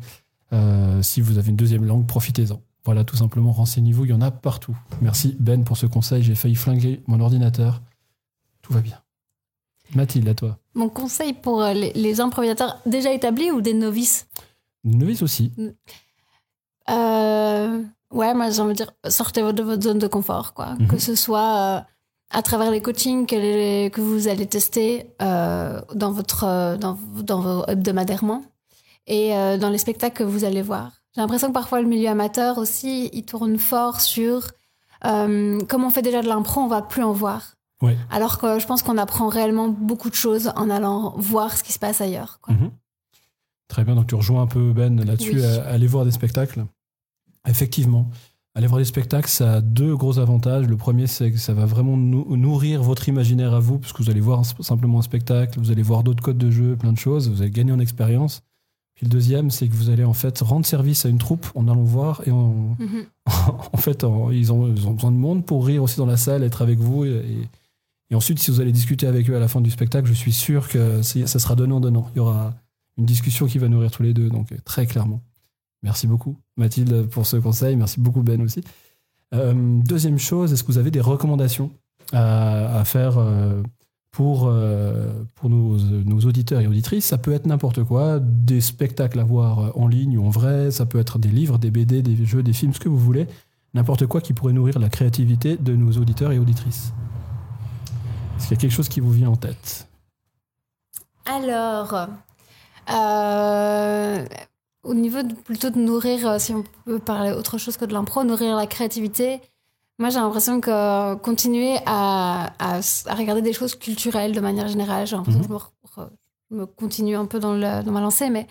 Euh, si vous avez une deuxième langue, profitez-en. Voilà, tout simplement, renseignez-vous, il y en a partout. Merci Ben pour ce conseil, j'ai failli flinguer mon ordinateur. Tout va bien. Mathilde, à toi. Mon conseil pour euh, les, les improvisateurs déjà établis ou des novices? Novice aussi. Euh, ouais, moi j'ai envie de dire, sortez de votre zone de confort, quoi. Mhm. Que ce soit euh, à travers les coachings que, les- que vous allez tester euh, dans, votre, euh, dans, dans vos hebdomadairement et euh, dans les spectacles que vous allez voir. J'ai l'impression que parfois le milieu amateur aussi, il tourne fort sur comme on fait déjà de l'impro, on va plus en voir. Ouais. Alors que je pense qu'on apprend réellement beaucoup de choses en allant voir ce qui se passe ailleurs. Quoi. Mhm. Très bien, donc tu rejoins un peu Ben là-dessus, Oui. aller voir des spectacles. Effectivement, aller voir des spectacles, ça a deux gros avantages. Le premier, c'est que ça va vraiment nou- nourrir votre imaginaire à vous, parce que vous allez voir un- simplement un spectacle, vous allez voir d'autres codes de jeu, plein de choses, vous allez gagner en expérience. Puis le deuxième, c'est que vous allez en fait rendre service à une troupe en allant voir et en, Mhm. en fait, en- ils, ont, ils ont besoin de monde pour rire aussi dans la salle, être avec vous. Et, et ensuite, si vous allez discuter avec eux à la fin du spectacle, je suis sûr que ça sera donnant-donnant. Il y aura une discussion qui va nourrir tous les deux, donc euh, très clairement. Merci beaucoup, Mathilde, pour ce conseil. Merci beaucoup, Ben aussi. Euh, deuxième chose, est-ce que vous avez des recommandations à, faire euh, pour, euh, pour nos, nos auditeurs et auditrices? Ça peut être n'importe quoi, des spectacles à voir en ligne ou en vrai, ça peut être des livres, des BD, des jeux, des films, ce que vous voulez. N'importe quoi qui pourrait nourrir la créativité de nos auditeurs et auditrices. Est-ce qu'il y a quelque chose qui vous vient en tête? Alors, au niveau de- plutôt de nourrir, euh, si on peut parler autre chose que de l'impro, nourrir la créativité, moi j'ai l'impression que euh, continuer à, à regarder des choses culturelles de manière générale, j'ai l'impression que je me, re- je me continue un peu dans, le, dans ma lancée, mais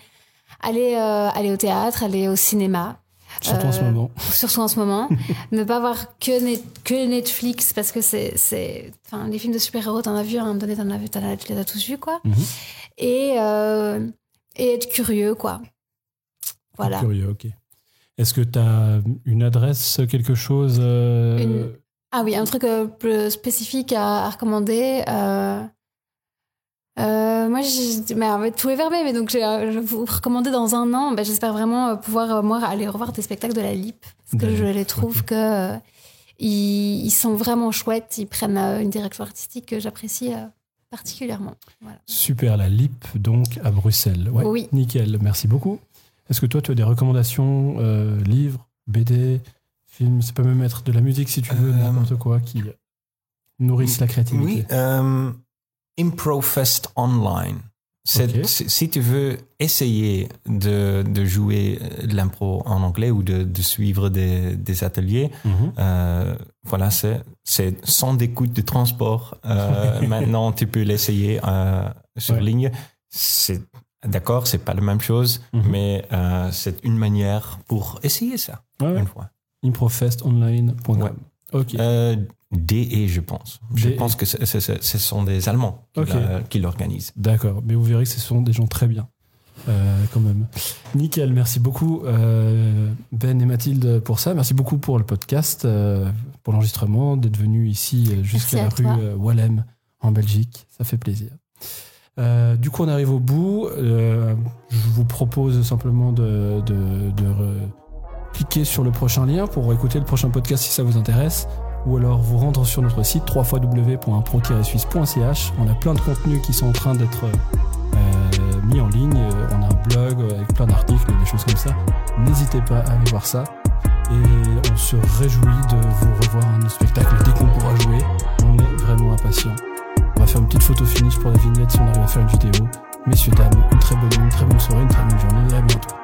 aller, euh, aller au théâtre, aller au cinéma, Surtout en ce moment. surtout en ce moment. ne pas voir que, net- que Netflix, parce que c'est. Enfin, les films de super-héros, t'en as vu, à un moment donné, t'en as vu, t'en as- tu les as tous vus, quoi. Mhm. Et, euh, et être curieux, quoi. Voilà. Curieux, ok. Est-ce que tu as une adresse, quelque chose euh, Une- Ah oui, un truc euh, plus spécifique à, à recommander. euh, euh, moi, mais, tout est verbé, mais donc je vais vous recommander dans un an. ben, j'espère vraiment pouvoir moi aller revoir des spectacles de la LIP parce que je les trouve que ils, ils sont vraiment chouettes. Ils prennent une direction artistique que j'apprécie particulièrement. Voilà. Super, la LIP, donc, à Bruxelles. Ouais, Oui. Nickel, merci beaucoup. Est-ce que toi, tu as des recommandations, euh, livres, BD, films? Ça peut même être de la musique, si tu veux, Euh, n'importe quoi, qui nourrissent la créativité. Oui, euh, Improfest Online. Si- tu veux essayer de, de jouer de l'impro en anglais ou de, de suivre des, des ateliers, Mhm. euh, voilà, c'est sans coûts de transport. Euh, maintenant, tu peux l'essayer euh, sur Ouais. ligne. C'est d'accord, c'est pas la même chose, Mhm. mais euh, c'est une manière pour essayer ça Ouais, ouais. une fois. Improfestonline.com. Ouais. Ok. Euh, DE, je pense. Je DE. pense que ce sont des Allemands qui l'organisent. D'accord, mais vous verrez que ce sont des gens très bien, euh, quand même. Nickel, merci beaucoup euh, Ben et Mathilde pour ça. Merci beaucoup pour le podcast, euh, pour l'enregistrement, d'être venu ici jusqu'à la rue Wallem en Belgique. Ça fait plaisir. Euh, du coup, on arrive au bout. Euh, je vous propose simplement de, cliquer sur le prochain lien pour écouter le prochain podcast si ça vous intéresse ou alors vous rendre sur notre site www.pro-suisse.ch. On a plein de contenus qui sont en train d'être euh, mis en ligne. On a un blog avec plein d'articles, des choses comme ça. N'hésitez pas à aller voir ça. Et on se réjouit de vous revoir à nos spectacles faire une petite photo finish pour la vignette si on arrive à faire une vidéo. Messieurs, dames, une très bonne nuit, une très bonne soirée, une très bonne journée et à bientôt.